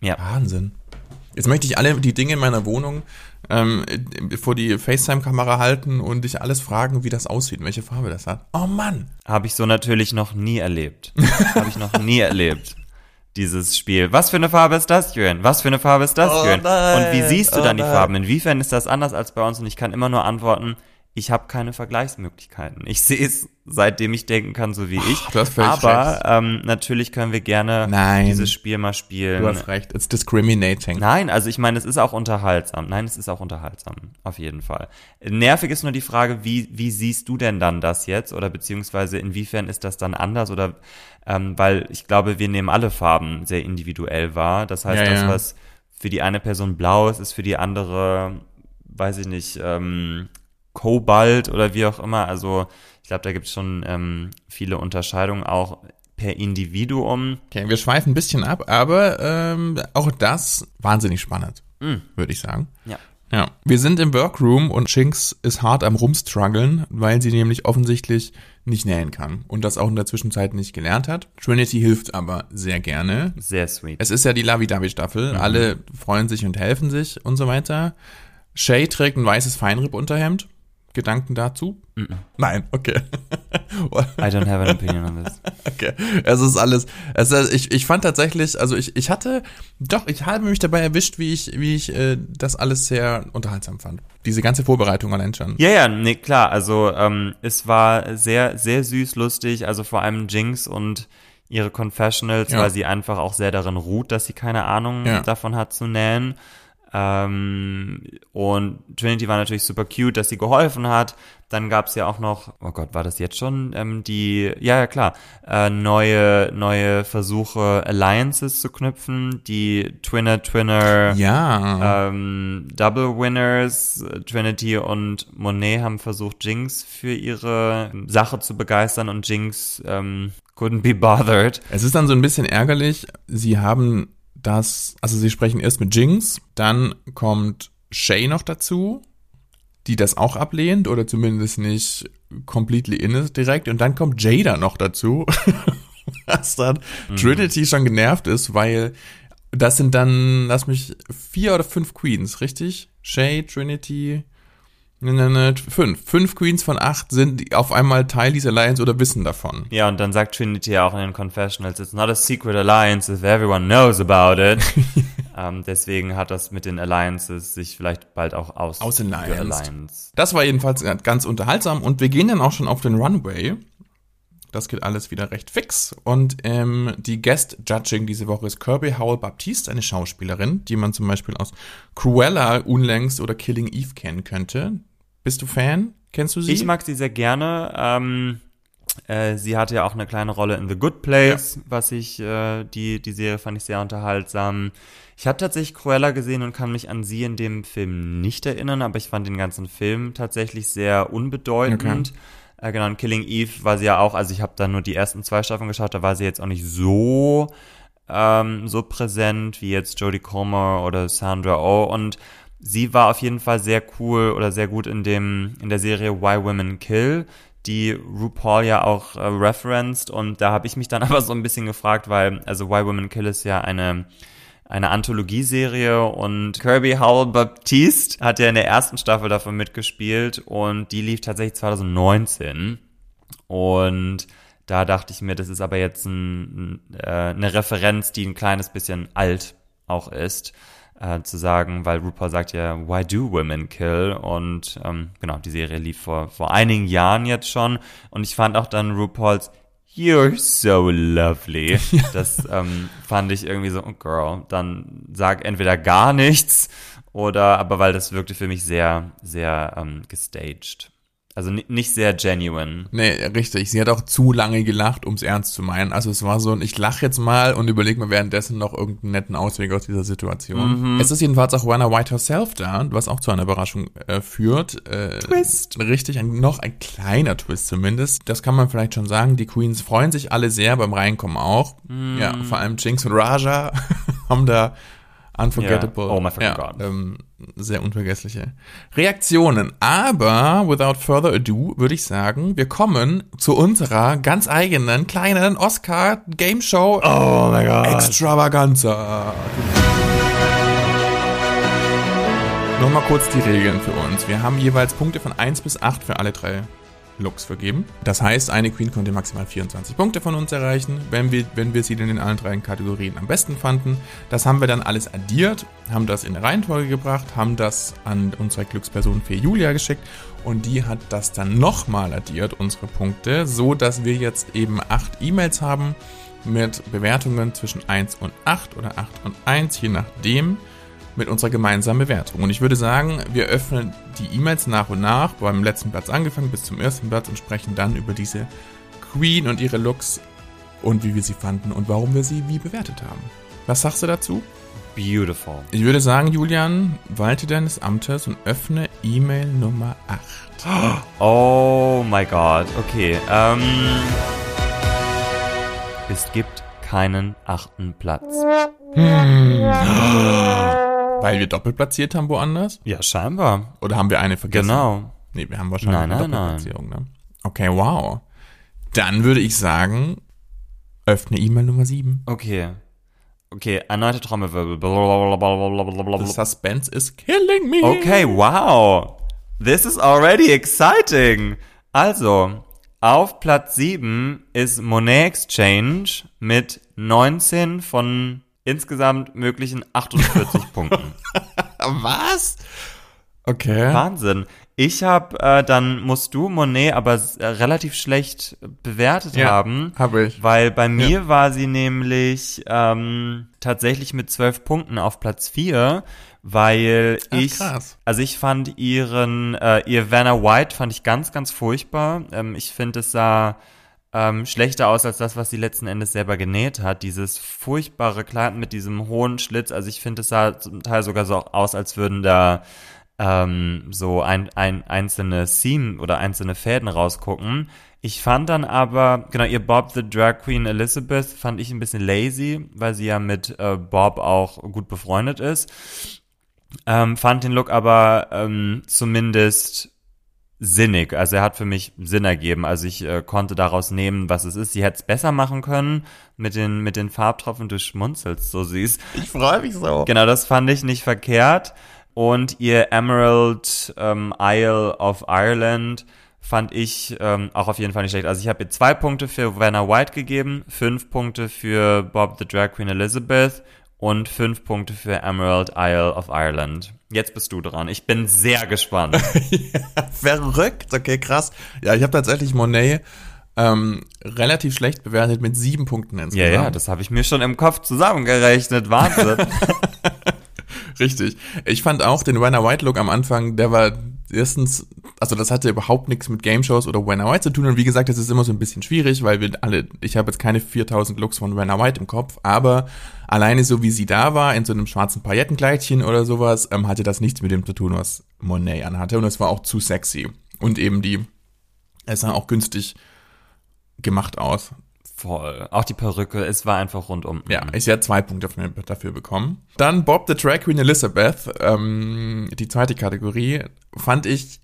Ja. Wahnsinn. Jetzt möchte ich alle die Dinge in meiner Wohnung ähm, vor die FaceTime-Kamera halten und dich alles fragen, wie das aussieht, und welche Farbe das hat. Oh Mann. Habe ich so natürlich noch nie erlebt. Habe ich noch nie erlebt. Dieses Spiel. Was für eine Farbe ist das, Jürgen? Was für eine Farbe ist das, Oh Jürgen? nein, Und wie siehst du oh dann die nein. Farben? Inwiefern ist das anders als bei uns? Und ich kann immer nur antworten, ich habe keine Vergleichsmöglichkeiten. Ich sehe es, seitdem ich denken kann, so wie ich. du hast völlig Aber ähm, natürlich können wir gerne Nein. dieses Spiel mal spielen. Du hast recht. It's discriminating. Nein, also ich meine, es ist auch unterhaltsam. Nein, es ist auch unterhaltsam, auf jeden Fall. Nervig ist nur die Frage, wie, wie siehst du denn dann das jetzt? Oder beziehungsweise inwiefern ist das dann anders? Oder ähm, weil ich glaube, wir nehmen alle Farben sehr individuell wahr. Das heißt, Ja, das, was für die eine Person blau ist, ist für die andere, weiß ich nicht, ähm, Kobalt oder wie auch immer. Also ich glaube, da gibt es schon ähm, viele Unterscheidungen auch per Individuum. Okay, wir schweifen ein bisschen ab, aber ähm, auch das wahnsinnig spannend, Mm. würde ich sagen. Ja. Ja, wir sind im Workroom und Shinx ist hart am rumstruggeln, weil sie nämlich offensichtlich nicht nähen kann und das auch in der Zwischenzeit nicht gelernt hat. Trinity hilft aber sehr gerne. Sehr sweet. Es ist ja die Lavi-Davi-Staffel. Alle freuen sich und helfen sich und so weiter. Shay trägt ein weißes Feinripp-Unterhemd. Gedanken dazu? Nein, okay. I don't have an opinion on this. Okay, es ist alles. Es ist, ich, ich fand tatsächlich, also ich, ich hatte, doch, ich habe mich dabei erwischt, wie ich, wie ich äh, das alles sehr unterhaltsam fand. Diese ganze Vorbereitung allein schon. Ja, ja, nee, klar. Also ähm, es war sehr, sehr süß, lustig. Also vor allem Jinx und ihre Confessionals, Ja. weil sie einfach auch sehr darin ruht, dass sie keine Ahnung Ja. davon hat zu nähen. Ähm, und Trinity war natürlich super cute, dass sie geholfen hat. Dann gab's ja auch noch, oh Gott, war das jetzt schon ähm, die, ja, ja klar, äh, neue, neue Versuche, Alliances zu knüpfen. Die Twinner, Twinner, Ja. ähm, Double Winners, Trinity und Monet haben versucht, Jinx für ihre Sache zu begeistern und Jinx ähm, couldn't be bothered. Es ist dann so ein bisschen ärgerlich. Sie haben das, also sie sprechen erst mit Jinx, dann kommt Shay noch dazu, die das auch ablehnt oder zumindest nicht completely in ist direkt. Und dann kommt Jada noch dazu, was dann Trinity schon genervt ist, weil das sind dann, lass mich, vier oder fünf Queens, richtig? Shay, Trinity, Ne, ne, ne, fünf. Fünf Queens von acht sind auf einmal Teil dieser Alliance oder wissen davon. Ja, und dann sagt Trinity ja auch in den Confessionals, it's not a secret alliance if everyone knows about it. ähm, deswegen hat das mit den Alliances sich vielleicht bald auch aus. Aus Alliance. Das war jedenfalls ganz unterhaltsam und wir gehen dann auch schon auf den Runway. Das geht alles wieder recht fix. Und ähm, die Guest Judging diese Woche ist Kirby Howell Baptiste, eine Schauspielerin, die man zum Beispiel aus Cruella unlängst oder Killing Eve kennen könnte. Bist du Fan? Kennst du sie? Ich mag sie sehr gerne. Ähm, äh, sie hatte ja auch eine kleine Rolle in The Good Place, ja. was ich, äh, die, die Serie fand ich sehr unterhaltsam. Ich habe tatsächlich Cruella gesehen und kann mich an sie in dem Film nicht erinnern, aber ich fand den ganzen Film tatsächlich sehr unbedeutend. Okay. Äh, genau, in Killing Eve war sie ja auch, also ich habe da nur die ersten zwei Staffeln geschaut, da war sie jetzt auch nicht so ähm, so präsent wie jetzt Jodie Comer oder Sandra Oh und sie war auf jeden Fall sehr cool oder sehr gut in dem in der Serie Why Women Kill, die RuPaul ja auch äh, referenced. Und da habe ich mich dann aber so ein bisschen gefragt, weil also Why Women Kill ist ja eine eine Anthologieserie und Kirby Howell Baptiste hat ja in der ersten Staffel davon mitgespielt und die lief tatsächlich 2019 und da dachte ich mir, das ist aber jetzt ein, äh, eine Referenz, die ein kleines bisschen alt auch ist äh, zu sagen, weil RuPaul sagt ja, why do women kill? Und ähm, genau, die Serie lief vor, vor einigen Jahren jetzt schon. Und ich fand auch dann RuPauls You're so lovely. Das ähm, fand ich irgendwie so, oh girl, dann sag entweder gar nichts oder, aber weil das wirkte für mich sehr, sehr ähm, gestaged. Also nicht sehr genuine. Nee, richtig. Sie hat auch zu lange gelacht, um es ernst zu meinen. Also es war so ein, ich lache jetzt mal und überlege mir währenddessen noch irgendeinen netten Ausweg aus dieser Situation. Mhm. Es ist jedenfalls auch Rana White herself da, was auch zu einer Überraschung äh, führt. Äh, Twist. Richtig, ein, noch ein kleiner Twist zumindest. Das kann man vielleicht schon sagen. Die Queens freuen sich alle sehr beim Reinkommen auch. Mhm. Ja, vor allem Jinx und Raja haben da Unforgettable. Yeah. Oh my fucking ja, God. Ähm, sehr unvergessliche Reaktionen. Aber without further ado würde ich sagen, wir kommen zu unserer ganz eigenen kleinen Oscar Game Show. Oh my God. Extravaganza. Nochmal kurz die Regeln für uns. Wir haben jeweils Punkte von 1 bis 8 für alle drei Looks vergeben. Das heißt, eine Queen konnte maximal 24 Punkte von uns erreichen, wenn wir, wenn wir sie denn in allen drei Kategorien am besten fanden. Das haben wir dann alles addiert, haben das in eine Reihenfolge gebracht, haben das an unsere Glücksperson für Julia geschickt und die hat das dann nochmal addiert, unsere Punkte, so dass wir jetzt eben acht E-Mails haben mit Bewertungen zwischen 1 und 8 oder 8 und 1, je nachdem mit unserer gemeinsamen Bewertung. Und ich würde sagen, wir öffnen die E-Mails nach und nach, beim letzten Platz angefangen bis zum ersten Platz und sprechen dann über diese Queen und ihre Looks und wie wir sie fanden und warum wir sie wie bewertet haben. Was sagst du dazu? Beautiful. Ich würde sagen, Julian, walte deines Amtes und öffne E-Mail Nummer 8. Oh my God. Okay. Ähm, es gibt keinen achten Platz. Hm. Weil wir doppelt platziert haben woanders? Ja, scheinbar. Oder haben wir eine vergessen? Genau. Nee, wir haben wahrscheinlich nein, eine Doppelplatzierung. Ne? Okay, wow. Dann würde ich sagen, öffne E-Mail Nummer 7. Okay. Okay, erneute Trommelwirbel. The suspense is killing me. Okay, wow. This is already exciting. Also, auf Platz 7 ist Monet Exchange mit 19 von insgesamt möglichen 48 Punkten. Was? Okay. Wahnsinn. Ich habe, äh, dann musst du Monet aber äh, relativ schlecht bewertet ja, haben. Habe ich. Weil bei mir ja. war sie nämlich ähm, tatsächlich mit 12 Punkten auf Platz 4, weil Ach, ich, krass. also ich fand ihren, äh, ihr Vanna White fand ich ganz, ganz furchtbar. Ähm, ich finde, es sah ähm, schlechter aus als das, was sie letzten Endes selber genäht hat. Dieses furchtbare Kleid mit diesem hohen Schlitz. Also ich finde, es sah zum Teil sogar so aus, als würden da ähm, so ein, ein einzelne Seam oder einzelne Fäden rausgucken. Ich fand dann aber, genau, ihr Bob the Drag Queen Elizabeth fand ich ein bisschen lazy, weil sie ja mit äh, Bob auch gut befreundet ist. Ähm, fand den Look aber ähm, zumindest sinnig. Also er hat für mich Sinn ergeben. Also ich äh, konnte daraus nehmen, was es ist. Sie hätte es besser machen können mit den, mit den Farbtropfen. Du schmunzelst so süß. Ich freue mich so. Genau, das fand ich nicht verkehrt. Und ihr Emerald ähm, Isle of Ireland fand ich ähm, auch auf jeden Fall nicht schlecht. Also ich habe ihr zwei Punkte für Vanna White gegeben, fünf Punkte für Bob the Drag Queen Elizabeth und fünf Punkte für Emerald Isle of Ireland. Jetzt bist du dran. Ich bin sehr gespannt. ja, verrückt, okay, krass. Ja, ich habe tatsächlich Monet ähm, relativ schlecht bewertet mit sieben Punkten insgesamt. Ja, ja, das habe ich mir schon im Kopf zusammengerechnet. Wahnsinn. Richtig. Ich fand auch den Winner White Look am Anfang, der war erstens, also das hatte überhaupt nichts mit Game Shows oder Winner White zu tun und wie gesagt, das ist immer so ein bisschen schwierig, weil wir alle, ich habe jetzt keine 4000 Looks von Winner White im Kopf, aber alleine so wie sie da war, in so einem schwarzen Paillettenkleidchen oder sowas, ähm, hatte das nichts mit dem zu tun, was Monet anhatte und es war auch zu sexy. Und eben die, es sah auch günstig gemacht aus. Voll. Auch die Perücke, es war einfach rundum. Ja, ich habe zwei Punkte dafür bekommen. Dann Bob the Drag Queen Elizabeth, ähm, die zweite Kategorie, fand ich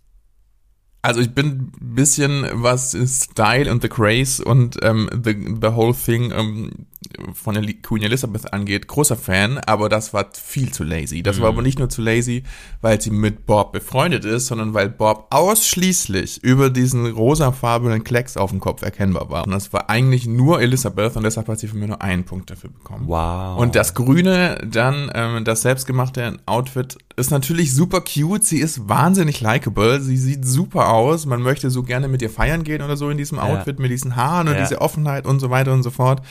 also ich bin ein bisschen, was Style und The Craze und ähm, the, the Whole Thing ähm, von Queen Elizabeth angeht, großer Fan, aber das war viel zu lazy. Das mhm. war aber nicht nur zu lazy, weil sie mit Bob befreundet ist, sondern weil Bob ausschließlich über diesen rosafarbenen Klecks auf dem Kopf erkennbar war. Und das war eigentlich nur Elizabeth und deshalb hat sie von mir nur einen Punkt dafür bekommen. Wow. Und das Grüne, dann ähm, das selbstgemachte Outfit ist natürlich super cute. Sie ist wahnsinnig likable. Sie sieht super aus. Man möchte so gerne mit ihr feiern gehen oder so in diesem Outfit ja. mit diesen Haaren und ja. diese Offenheit und so weiter und so fort.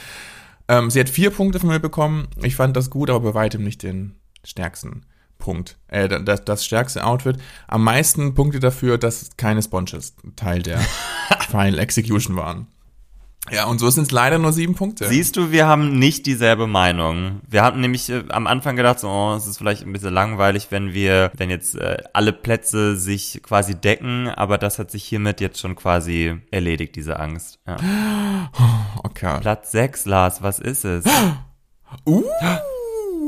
Ähm, sie hat vier Punkte von mir bekommen. Ich fand das gut, aber bei weitem nicht den stärksten Punkt. Äh, das, das stärkste Outfit. Am meisten Punkte dafür, dass keine Sponges Teil der Final Execution waren. Ja, und so sind es leider nur sieben Punkte. Siehst du, wir haben nicht dieselbe Meinung. Wir hatten nämlich äh, am Anfang gedacht, so, oh, es ist vielleicht ein bisschen langweilig, wenn wir, wenn jetzt äh, alle Plätze sich quasi decken, aber das hat sich hiermit jetzt schon quasi erledigt, diese Angst. Ja. Okay. Platz sechs, Lars, was ist es? Uh.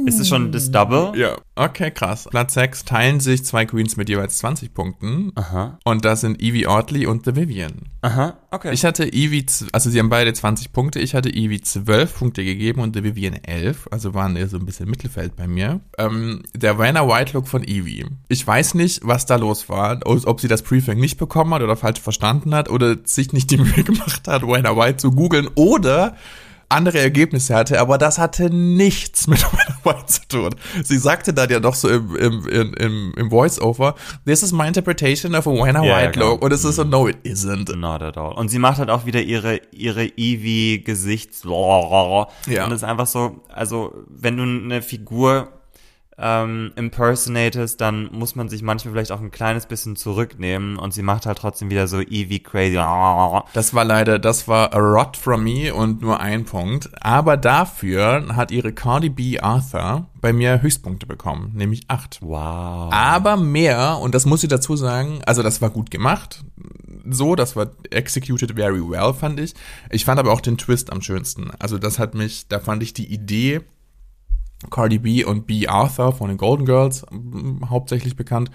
Ist es schon das Double? Ja. Okay, krass. Platz 6 teilen sich zwei Queens mit jeweils 20 Punkten. Aha. Und das sind Evie Ortley und The Vivian. Aha, okay. Ich hatte Evie, also sie haben beide 20 Punkte. Ich hatte Evie 12 Punkte gegeben und The Vivian 11. Also waren eher so ein bisschen Mittelfeld bei mir. Ähm, der Vanna White Look von Evie. Ich weiß nicht, was da los war. Ob sie das Briefing nicht bekommen hat oder falsch verstanden hat oder sich nicht die Mühe gemacht hat, Vanna White zu googeln oder andere Ergebnisse hatte, aber das hatte nichts mit Winona White zu tun. Sie sagte dann ja doch so im, im, im, im Voice-Over, this is my interpretation of a Winona yeah, White look. Und es ist so, no, it isn't. Not at all. Und sie macht halt auch wieder ihre, ihre Eevee-Gesichts, ja. und es ist einfach so, also, wenn du eine Figur ähm, impersonatest, dann muss man sich manchmal vielleicht auch ein kleines bisschen zurücknehmen und sie macht halt trotzdem wieder so Evie crazy. Das war leider, das war a rot from me und nur ein Punkt. Aber dafür hat ihre Cardi B Arthur bei mir Höchstpunkte bekommen, nämlich acht. Wow. Aber mehr, und das muss ich dazu sagen, also das war gut gemacht, so, das war executed very well, fand ich. Ich fand aber auch den Twist am schönsten. Also das hat mich, da fand ich die Idee Cardi B und B. Arthur von den Golden Girls hauptsächlich bekannt,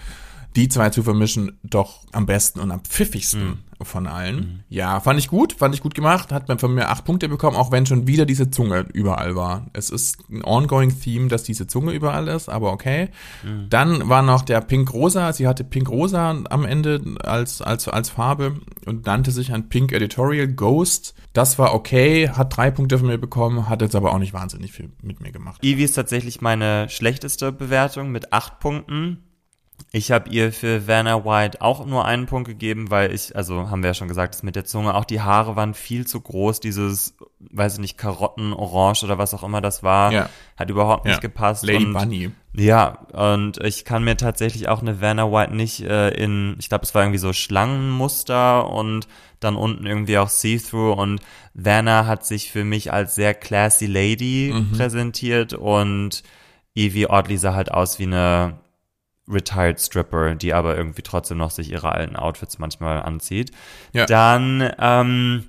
die zwei zu vermischen, doch am besten und am pfiffigsten mhm. Von allen. Mhm. Ja, fand ich gut, fand ich gut gemacht, hat man von mir acht Punkte bekommen, auch wenn schon wieder diese Zunge überall war. Es ist ein ongoing Theme, dass diese Zunge überall ist, aber okay. Mhm. Dann war noch der Pink Rosa, sie hatte Pink Rosa am Ende als, als, als Farbe und nannte sich ein Pink Editorial Ghost. Das war okay, hat drei Punkte von mir bekommen, hat jetzt aber auch nicht wahnsinnig viel mit mir gemacht. Eevee ist tatsächlich meine schlechteste Bewertung mit acht Punkten. Ich habe ihr für Vanna White auch nur einen Punkt gegeben, weil ich, also haben wir ja schon gesagt, das mit der Zunge, auch die Haare waren viel zu groß, dieses, weiß ich nicht, Karottenorange oder was auch immer das war, ja. hat überhaupt nicht ja. gepasst. Lady und, Bunny. Ja, und ich kann mir tatsächlich auch eine Vanna White nicht äh, in, ich glaube, es war irgendwie so Schlangenmuster und dann unten irgendwie auch See-Through und Vanna hat sich für mich als sehr classy Lady mhm. präsentiert und Evie Oddly sah halt aus wie eine Retired Stripper, die aber irgendwie trotzdem noch sich ihre alten Outfits manchmal anzieht. Ja. Dann ähm,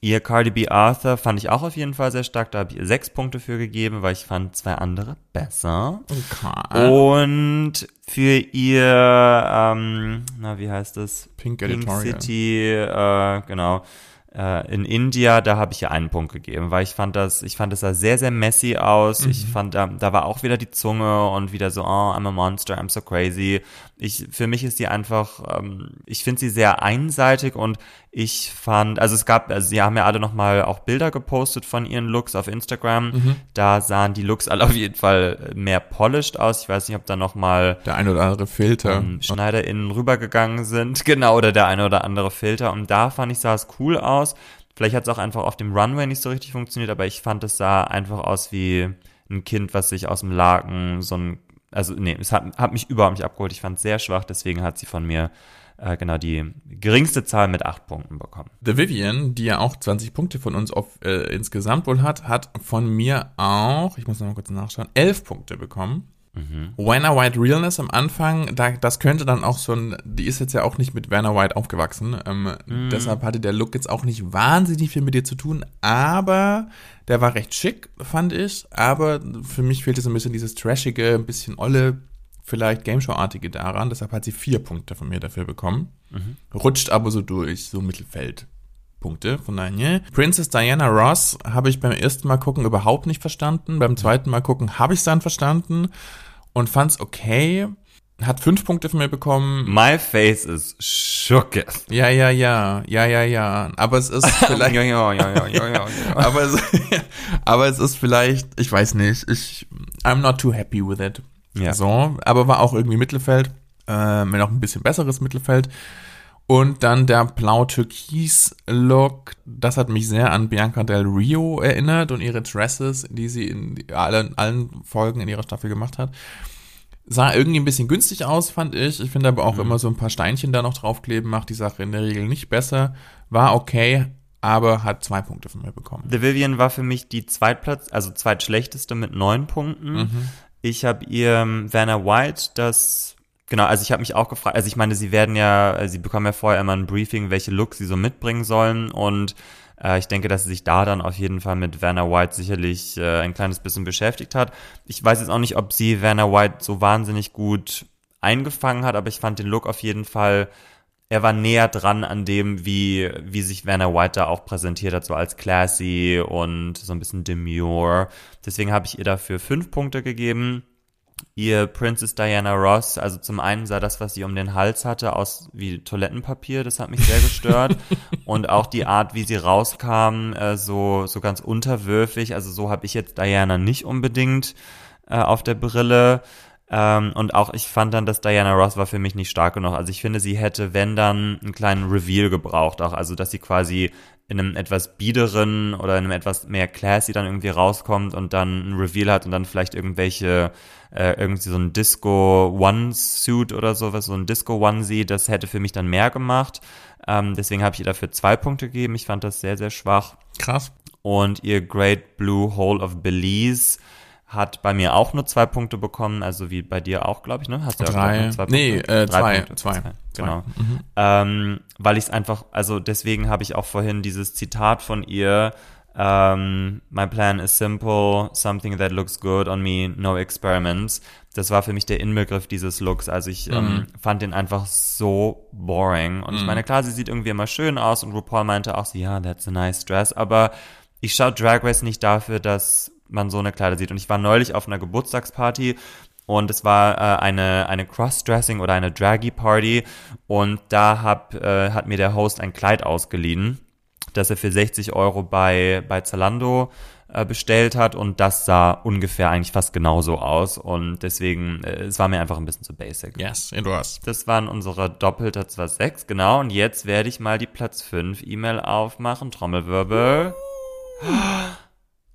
ihr Cardi B Arthur fand ich auch auf jeden Fall sehr stark. Da habe ich ihr sechs Punkte für gegeben, weil ich fand zwei andere besser. Okay. Und für ihr, ähm, na wie heißt das? Pink Editorial. Pink City, äh, genau äh, in India, da habe ich ihr einen Punkt gegeben, weil ich fand das, ich fand das sah sehr, sehr messy aus. Mhm. Ich fand, da, da war auch wieder die Zunge und wieder so, oh, I'm a monster, I'm so crazy. Ich, für mich ist sie einfach, ähm, ich finde sie sehr einseitig und ich fand, also es gab, also sie haben ja alle nochmal auch Bilder gepostet von ihren Looks auf Instagram. Mhm. Da sahen die Looks alle auf jeden Fall mehr polished aus. Ich weiß nicht, ob da nochmal der ein oder andere Filter ähm, SchneiderInnen rübergegangen sind. Genau, oder der eine oder andere Filter. Und da fand ich, sah es cool aus. Vielleicht hat es auch einfach auf dem Runway nicht so richtig funktioniert, aber ich fand, es sah einfach aus wie ein Kind, was sich aus dem Laken so ein, also nee, es hat, hat mich überhaupt nicht abgeholt. Ich fand es sehr schwach, deswegen hat sie von mir äh, genau die geringste Zahl mit acht Punkten bekommen. The Vivian, die ja auch 20 Punkte von uns auf, äh, insgesamt wohl hat, hat von mir auch, ich muss noch mal kurz nachschauen, elf Punkte bekommen. Mhm. Werner White Realness am Anfang, da, das könnte dann auch so ein, die ist jetzt ja auch nicht mit Werner White aufgewachsen, ähm, mhm. deshalb hatte der Look jetzt auch nicht wahnsinnig viel mit dir zu tun, aber der war recht schick, fand ich, aber für mich fehlte so ein bisschen dieses trashige, ein bisschen olle vielleicht Gameshow-artige daran. Deshalb hat sie vier Punkte von mir dafür bekommen. Mhm. Rutscht aber so durch, so Mittelfeld. Punkte von Daniel. Princess Diana Ross habe ich beim ersten Mal gucken überhaupt nicht verstanden. Beim zweiten Mal gucken habe ich es dann verstanden und fand es okay. Hat fünf Punkte von mir bekommen. My face is shooketh. Ja, ja, ja, ja, ja, ja. Aber es ist vielleicht. ja, ja, ja, ja, ja, ja. aber, es, aber es ist vielleicht, ich weiß nicht, ich, I'm not too happy with it. Ja. So, aber war auch irgendwie Mittelfeld, äh, wenn auch ein bisschen besseres Mittelfeld. Und dann der blau-türkis-Look, das hat mich sehr an Bianca Del Rio erinnert und ihre Dresses, die sie in allen, allen Folgen in ihrer Staffel gemacht hat. Sah irgendwie ein bisschen günstig aus, fand ich. Ich finde aber auch mhm. immer so ein paar Steinchen da noch draufkleben, macht die Sache in der Regel nicht besser. War okay, aber hat zwei Punkte von mir bekommen. The Vivian war für mich die Zweitplatz, also zweitschlechteste mit neun Punkten. Mhm. Ich habe ihr ähm, Vanna White das Genau, also ich habe mich auch gefragt, also ich meine, sie werden ja, sie bekommen ja vorher immer ein Briefing, welche Looks sie so mitbringen sollen und äh, ich denke, dass sie sich da dann auf jeden Fall mit Vanna White sicherlich äh, ein kleines bisschen beschäftigt hat. Ich weiß jetzt auch nicht, ob sie Vanna White so wahnsinnig gut eingefangen hat, aber ich fand den Look auf jeden Fall er war näher dran an dem, wie, wie sich Vanna White da auch präsentiert hat, so als classy und so ein bisschen demure. Deswegen habe ich ihr dafür fünf Punkte gegeben. Ihr Princess Diana Ross, also zum einen sah das, was sie um den Hals hatte, aus wie Toilettenpapier, das hat mich sehr gestört. und auch die Art, wie sie rauskam, äh, so, so ganz unterwürfig. Also so habe ich jetzt Diana nicht unbedingt äh, auf der Brille. Ähm, und auch ich fand dann, dass Diana Ross war für mich nicht stark genug. Also ich finde, sie hätte, wenn dann, einen kleinen Reveal gebraucht. Auch also, dass sie quasi in einem etwas biederen oder in einem etwas mehr classy dann irgendwie rauskommt und dann ein Reveal hat und dann vielleicht irgendwelche, äh, irgendwie so ein Disco One-Suit oder sowas, so ein Disco Onesie, das hätte für mich dann mehr gemacht. Ähm, deswegen habe ich ihr dafür zwei Punkte gegeben. Ich fand das sehr, sehr schwach. Krass. Und ihr Great Blue Hole of Belize hat bei mir auch nur zwei Punkte bekommen, also wie bei dir auch, glaube ich, ne? Hast du Drei. Ja zwei Punkte? Nee, äh, Drei zwei, Punkte. zwei. zwei. Genau. Mhm. Ähm, weil ich es einfach, also deswegen habe ich auch vorhin dieses Zitat von ihr, um, ähm, My plan is simple, something that looks good on me, no experiments. Das war für mich der Inbegriff dieses Looks. Also ich ähm, mhm. ähm, fand den einfach so boring. Und mhm. ich meine, klar, sie sieht irgendwie immer schön aus und RuPaul meinte auch so, ja, that's a nice dress. Aber ich schaue Drag Race nicht dafür, dass man so eine Kleider sieht. Und ich war neulich auf einer Geburtstagsparty und es war äh, eine, eine Crossdressing oder eine Draggy Party und da hab, äh, hat mir der Host ein Kleid ausgeliehen, das er für 60 Euro bei, bei Zalando äh, bestellt hat und das sah ungefähr eigentlich fast genauso aus und deswegen, äh, es war mir einfach ein bisschen zu basic. Yes, it was. Das waren unsere doppelte 2.6, genau und jetzt werde ich mal die Platz 5 E-Mail aufmachen, Trommelwirbel.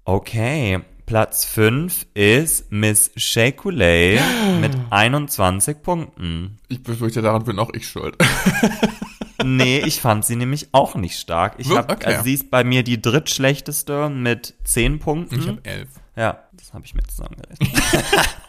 Okay, Platz 5 ist Miss Shakulay mit 21 Punkten. Ich befürchte, daran bin auch ich schuld. nee, ich fand sie nämlich auch nicht stark. Ich hab, okay. also sie ist bei mir die drittschlechteste mit 10 Punkten. Ich habe 11. Ja, das habe ich mir zusammengerechnet.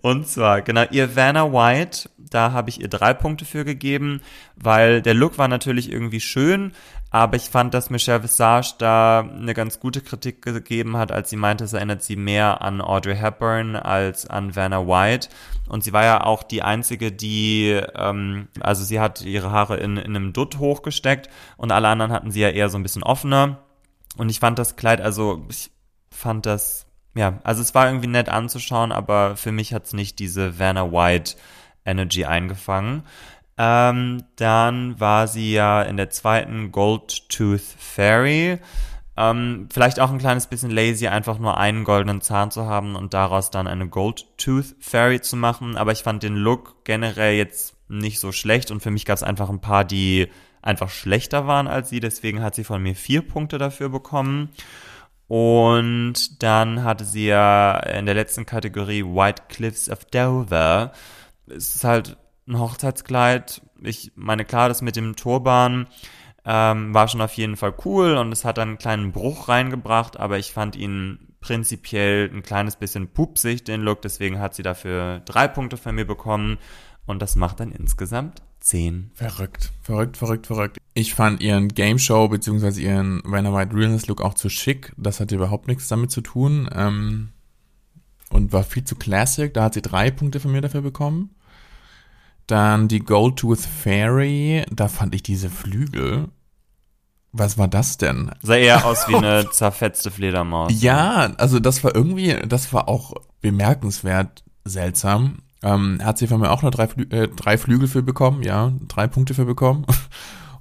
Und zwar, genau, ihr Vanna White, Da habe ich ihr drei Punkte für gegeben, weil der Look war natürlich irgendwie schön, aber ich fand, dass Michelle Visage da eine ganz gute Kritik gegeben hat, als sie meinte, es erinnert sie mehr an Audrey Hepburn als an Vanna White. Und sie war ja auch die einzige, die, ähm, also sie hat ihre Haare in, in einem Dutt hochgesteckt und alle anderen hatten sie ja eher so ein bisschen offener. Und ich fand das Kleid, also ich fand das, ja, also es war irgendwie nett anzuschauen, aber für mich hat es nicht diese Vanna White Energy eingefangen. Ähm, dann war sie ja in der zweiten Gold Tooth Fairy. Ähm, vielleicht auch ein kleines bisschen lazy, einfach nur einen goldenen Zahn zu haben und daraus dann eine Gold Tooth Fairy zu machen. Aber ich fand den Look generell jetzt nicht so schlecht und für mich gab es einfach ein paar, die einfach schlechter waren als sie. Deswegen hat sie von mir vier Punkte dafür bekommen. Und dann hatte sie ja in der letzten Kategorie White Cliffs of Dover. Es ist halt ein Hochzeitskleid. Ich meine, klar, das mit dem Turban ähm, war schon auf jeden Fall cool und es hat einen kleinen Bruch reingebracht, aber ich fand ihn prinzipiell ein kleines bisschen pupsig, den Look, deswegen hat sie dafür drei Punkte von mir bekommen und das macht dann insgesamt zehn. Verrückt, verrückt, verrückt, verrückt. Ich fand ihren Game Show bzw. ihren Vanna White Realness Look auch zu schick. Das hatte überhaupt nichts damit zu tun. Ähm, und war viel zu classic. Da hat sie drei Punkte von mir dafür bekommen. Dann die Goldtooth Fairy, da fand ich diese Flügel. Was war das denn? Sah eher aus wie eine zerfetzte Fledermaus. Ja, also das war irgendwie, das war auch bemerkenswert seltsam. Ähm, hat sie von mir auch noch drei, Flü äh, drei Flügel für bekommen, ja, drei Punkte für bekommen.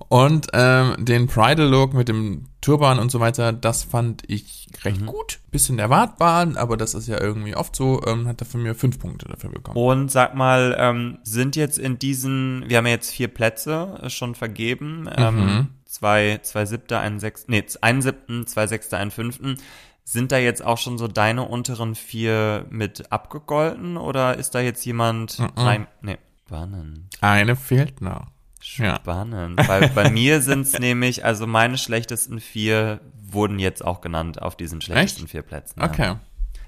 Und ähm, den Bridal-Look mit dem Turban und so weiter, das fand ich recht mhm. gut. Bisschen erwartbar, aber das ist ja irgendwie oft so, ähm, hat er von mir fünf Punkte dafür bekommen. Und sag mal, ähm, sind jetzt in diesen, wir haben ja jetzt vier Plätze schon vergeben, ähm, mhm. zwei, zwei siebte, einen sechsten, nee, einen siebten, zwei sechste, einen fünften. Sind da jetzt auch schon so deine unteren vier mit abgegolten oder ist da jetzt jemand mhm. rein? Nee, spannend. Eine fehlt noch. Spannend. Ja. Weil bei mir sind es nämlich, also meine schlechtesten vier wurden jetzt auch genannt auf diesen schlechtesten Echt? vier Plätzen. Ja. Okay.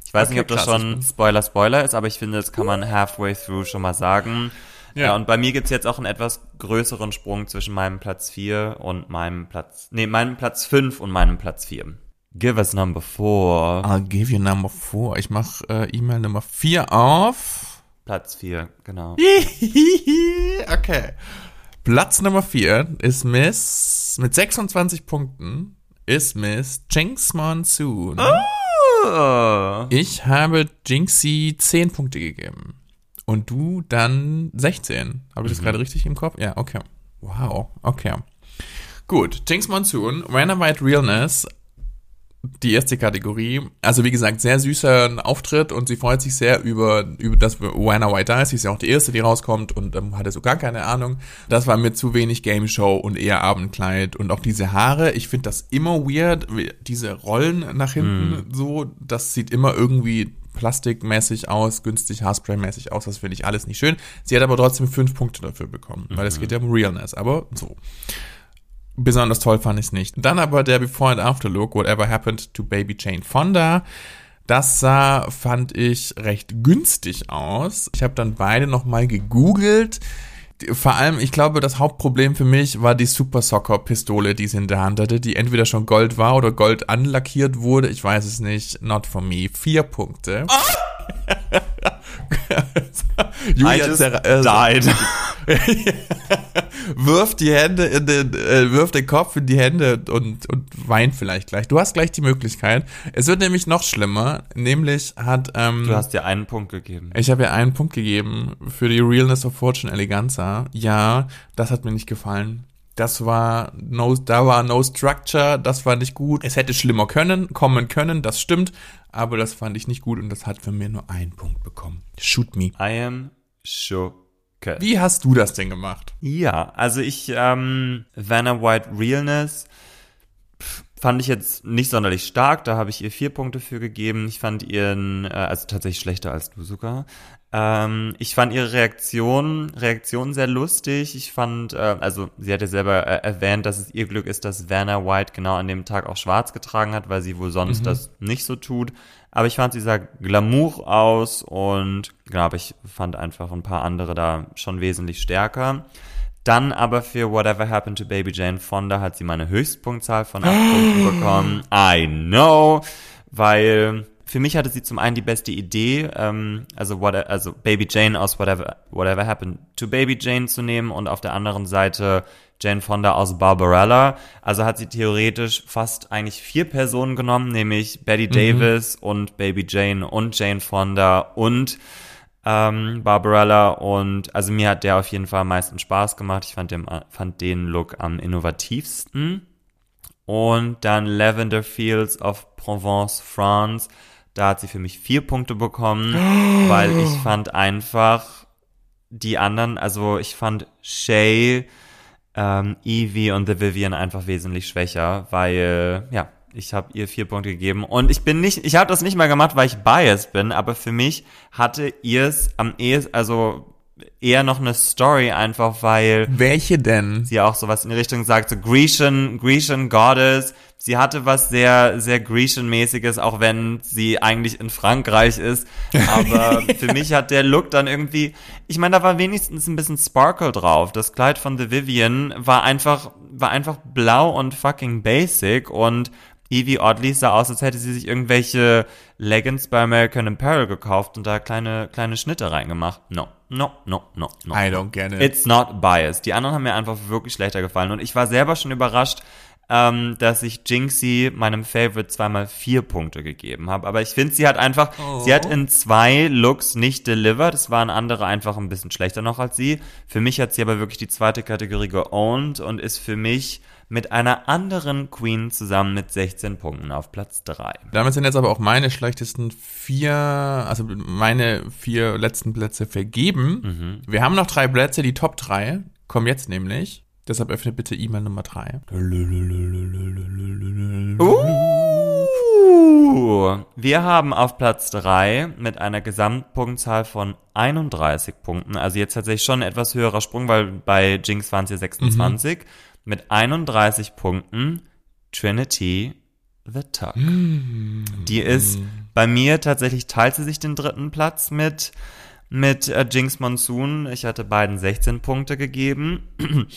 Ich weiß okay, nicht, ob das schon Spoiler Spoiler ist, aber ich finde, das kann man halfway through schon mal sagen. Ja. ja, und bei mir gibt's jetzt auch einen etwas größeren Sprung zwischen meinem Platz 4 und meinem Platz, nee, meinem Platz 5 und meinem Platz 4. Give us number 4. I'll give you number 4. Ich mach äh, E-Mail Nummer 4 auf. Platz 4, genau. okay. Platz Nummer 4 ist Miss, mit 26 Punkten, ist Miss Jinx Monsoon. Oh. Ich habe Jinxie 10 Punkte gegeben. Und du dann 16. Habe ich das mhm. gerade richtig im Kopf? Ja, okay. Wow, okay. Gut, Jinx Monsoon, Randomite Realness, die erste Kategorie. Also wie gesagt, sehr süßer Auftritt und sie freut sich sehr über, über das Wina White ist. Sie ist ja auch die erste, die rauskommt und ähm, hatte so gar keine Ahnung. Das war mir zu wenig Game Show und eher Abendkleid und auch diese Haare. Ich finde das immer weird, diese Rollen nach hinten mm. so. Das sieht immer irgendwie plastikmäßig aus, günstig Haarspray-mäßig aus. Das finde ich alles nicht schön. Sie hat aber trotzdem fünf Punkte dafür bekommen, weil es mhm. geht ja um Realness. Aber so. Besonders toll fand ich es nicht. Dann aber der Before and After Look, Whatever Happened to Baby Jane Fonda. Das sah, fand ich, recht günstig aus. Ich habe dann beide nochmal gegoogelt. Vor allem, ich glaube, das Hauptproblem für mich war die Super Soccer Pistole, die sie in der Hand hatte, die entweder schon Gold war oder Gold anlackiert wurde. Ich weiß es nicht. Not for me. Vier Punkte. Oh! Julia just äh, died. wirft die Hände in den, äh, wirft den Kopf in die Hände und, und weint vielleicht gleich. Du hast gleich die Möglichkeit. Es wird nämlich noch schlimmer, nämlich hat, ähm, Du hast dir einen Punkt gegeben. Ich habe ihr einen Punkt gegeben für die Realness of Fortune Eleganza. Ja, das hat mir nicht gefallen. Das war no, da war no structure, das war nicht gut. Es hätte schlimmer können, kommen können, das stimmt, aber das fand ich nicht gut und das hat für mir nur einen Punkt bekommen. Shoot me. I am sure. Wie hast du das denn gemacht? Ja, also ich, ähm, Vanna White Realness fand ich jetzt nicht sonderlich stark. Da habe ich ihr vier Punkte für gegeben. Ich fand ihren, äh, also tatsächlich schlechter als du sogar. Ähm, ich fand ihre Reaktion, Reaktion sehr lustig. Ich fand, äh, also sie hatte selber äh, erwähnt, dass es ihr Glück ist, dass Vanna White genau an dem Tag auch schwarz getragen hat, weil sie wohl sonst mhm. das nicht so tut. Aber ich fand, sie sah Glamour aus und aber ich fand einfach ein paar andere da schon wesentlich stärker. Dann aber für Whatever Happened to Baby Jane Fonda hat sie meine Höchstpunktzahl von 8 Punkten bekommen. I know, weil für mich hatte sie zum einen die beste Idee, ähm, also, what, also Baby Jane aus Whatever, Whatever Happened to Baby Jane zu nehmen und auf der anderen Seite Jane Fonda aus Barbarella. Also hat sie theoretisch fast eigentlich vier Personen genommen, nämlich Betty mhm. Davis und Baby Jane und Jane Fonda und ähm, Barbarella und also mir hat der auf jeden Fall am meisten Spaß gemacht. Ich fand den, fand den Look am innovativsten. Und dann Lavender Fields of Provence, France da hat sie für mich vier Punkte bekommen, oh. weil ich fand einfach die anderen, also ich fand Shay, ähm, Evie und The Vivian einfach wesentlich schwächer, weil, ja, ich habe ihr vier Punkte gegeben und ich bin nicht, ich habe das nicht mal gemacht, weil ich biased bin, aber für mich hatte ihr es am ehesten, also eher noch eine Story einfach, weil welche denn? Sie auch sowas in die Richtung sagt, so Grecian, Grecian Goddess. Sie hatte was sehr, sehr Grecian-mäßiges, auch wenn sie eigentlich in Frankreich ist. Aber für mich hat der Look dann irgendwie, ich meine, da war wenigstens ein bisschen Sparkle drauf. Das Kleid von The Vivian war einfach, war einfach blau und fucking basic und Evie Oddly sah aus, als hätte sie sich irgendwelche Leggings bei American Apparel gekauft und da kleine, kleine Schnitte reingemacht. No, no, no, no, no. I don't get it. It's not biased. Die anderen haben mir einfach wirklich schlechter gefallen und ich war selber schon überrascht, ähm, dass ich Jinxie, meinem Favorite, zweimal vier Punkte gegeben habe. Aber ich finde, sie hat einfach, oh. sie hat in zwei Looks nicht delivered. Es waren andere einfach ein bisschen schlechter noch als sie. Für mich hat sie aber wirklich die zweite Kategorie geowned und ist für mich mit einer anderen Queen zusammen mit 16 Punkten auf Platz 3. Damit sind jetzt aber auch meine schlechtesten vier, also meine vier letzten Plätze vergeben. Mhm. Wir haben noch drei Plätze, die Top 3 kommen jetzt nämlich. Deshalb öffne bitte E-Mail Nummer 3. Uh, wir haben auf Platz 3 mit einer Gesamtpunktzahl von 31 Punkten, also jetzt tatsächlich schon ein etwas höherer Sprung, weil bei Jinx waren es ja 26, mhm. Mit 31 Punkten Trinity the Tuck. Mhm. Die ist bei mir tatsächlich, teilt sie sich den dritten Platz mit mit äh, Jinx Monsoon. Ich hatte beiden 16 Punkte gegeben.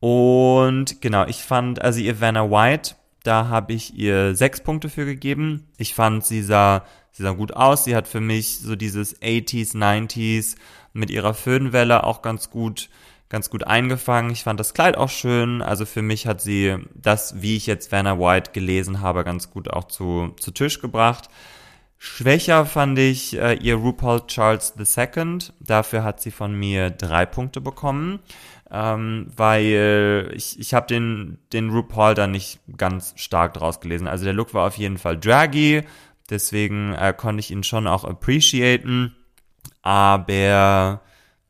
Und genau, ich fand, also ihr Vanna White, da habe ich ihr sechs Punkte für gegeben. Ich fand, sie sah, sie sah gut aus. Sie hat für mich so dieses 80s, 90s mit ihrer Föhnwelle auch ganz gut, ganz gut eingefangen. Ich fand das Kleid auch schön. Also für mich hat sie das, wie ich jetzt Vanna White gelesen habe, ganz gut auch zu, zu Tisch gebracht. Schwächer fand ich äh, ihr RuPaul Charles II. Dafür hat sie von mir drei Punkte bekommen ähm, weil ich, ich habe den, den RuPaul da nicht ganz stark draus gelesen. Also der Look war auf jeden Fall draggy, deswegen äh, konnte ich ihn schon auch appreciaten, aber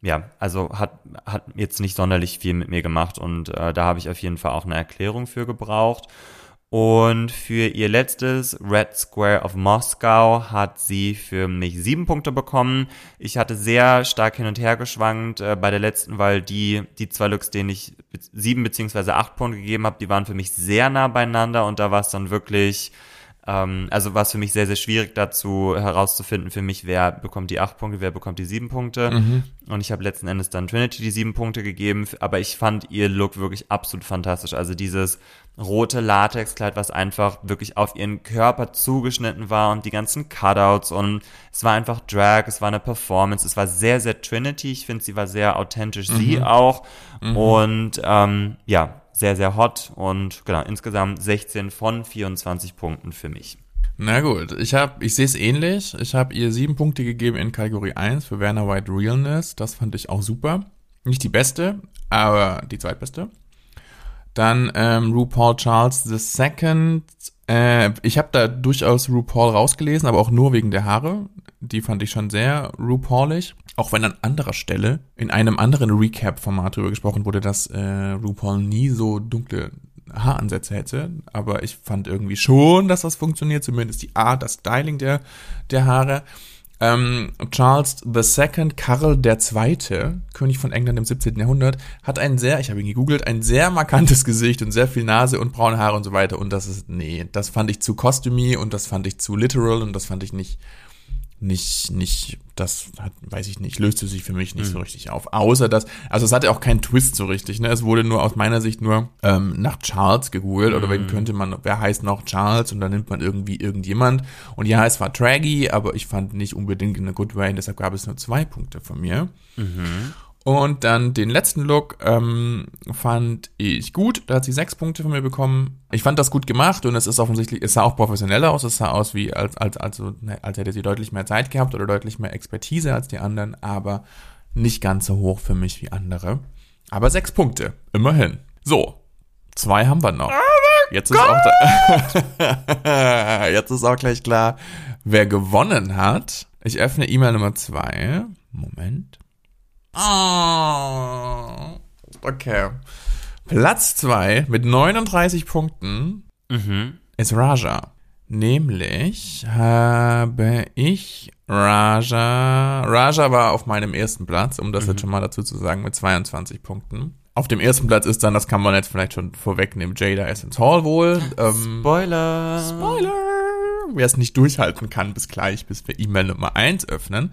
ja, also hat, hat jetzt nicht sonderlich viel mit mir gemacht und äh, da habe ich auf jeden Fall auch eine Erklärung für gebraucht. Und für ihr letztes Red Square of Moscow hat sie für mich sieben Punkte bekommen. Ich hatte sehr stark hin und her geschwankt äh, bei der letzten, weil die, die zwei Looks, denen ich sieben beziehungsweise acht Punkte gegeben habe, die waren für mich sehr nah beieinander und da war es dann wirklich ähm, also war es für mich sehr, sehr schwierig dazu herauszufinden, für mich, wer bekommt die acht Punkte, wer bekommt die sieben Punkte. Mhm. Und ich habe letzten Endes dann Trinity die sieben Punkte gegeben, aber ich fand ihr Look wirklich absolut fantastisch. Also dieses rote Latexkleid, was einfach wirklich auf ihren Körper zugeschnitten war und die ganzen Cutouts und es war einfach Drag, es war eine Performance, es war sehr, sehr Trinity. Ich finde, sie war sehr authentisch, mhm. sie auch. Mhm. Und ähm, ja, sehr, sehr hot und genau, insgesamt 16 von 24 Punkten für mich. Na gut, ich habe, ich sehe es ähnlich. Ich habe ihr sieben Punkte gegeben in Kategorie 1 für Werner White Realness. Das fand ich auch super. Nicht die beste, aber die zweitbeste. Dann ähm, RuPaul Charles II. Äh, ich habe da durchaus RuPaul rausgelesen, aber auch nur wegen der Haare. Die fand ich schon sehr RuPaulig. Auch wenn an anderer Stelle in einem anderen Recap-Format darüber gesprochen wurde, dass äh, RuPaul nie so dunkle Haaransätze hätte. Aber ich fand irgendwie schon, dass das funktioniert. Zumindest die Art, das Styling der, der Haare. Ähm, Charles II, Karl II., König von England im 17. Jahrhundert, hat ein sehr, ich habe ihn gegoogelt, ein sehr markantes Gesicht und sehr viel Nase und braune Haare und so weiter. Und das ist, nee, das fand ich zu costumey und das fand ich zu literal und das fand ich nicht, nicht, nicht, das hat, weiß ich nicht, löste sich für mich nicht mhm. so richtig auf. Außer dass, also es hatte auch keinen Twist so richtig, ne? Es wurde nur aus meiner Sicht nur ähm, nach Charles gegoogelt, mhm. oder wenn könnte man, wer heißt noch Charles und dann nimmt man irgendwie irgendjemand. Und ja, es war Traggy, aber ich fand nicht unbedingt in a good way, und deshalb gab es nur zwei Punkte von mir. Mhm. Und dann den letzten Look ähm, fand ich gut. Da hat sie sechs Punkte von mir bekommen. Ich fand das gut gemacht und es ist offensichtlich, es sah auch professioneller aus. Es sah aus wie, als, als, also, als hätte sie deutlich mehr Zeit gehabt oder deutlich mehr Expertise als die anderen, aber nicht ganz so hoch für mich wie andere. Aber sechs Punkte, immerhin. So, zwei haben wir noch. Jetzt ist, auch da Jetzt ist auch gleich klar, wer gewonnen hat. Ich öffne E-Mail Nummer zwei. Moment. Oh, okay. Platz 2 mit 39 Punkten mhm. ist Raja. Nämlich habe ich Raja. Raja war auf meinem ersten Platz, um das mhm. jetzt schon mal dazu zu sagen, mit 22 Punkten. Auf dem ersten Platz ist dann, das kann man jetzt vielleicht schon vorwegnehmen, Jada Essence Hall wohl. Ähm, Spoiler. Spoiler. Wer es nicht durchhalten kann bis gleich, bis wir E-Mail Nummer 1 öffnen.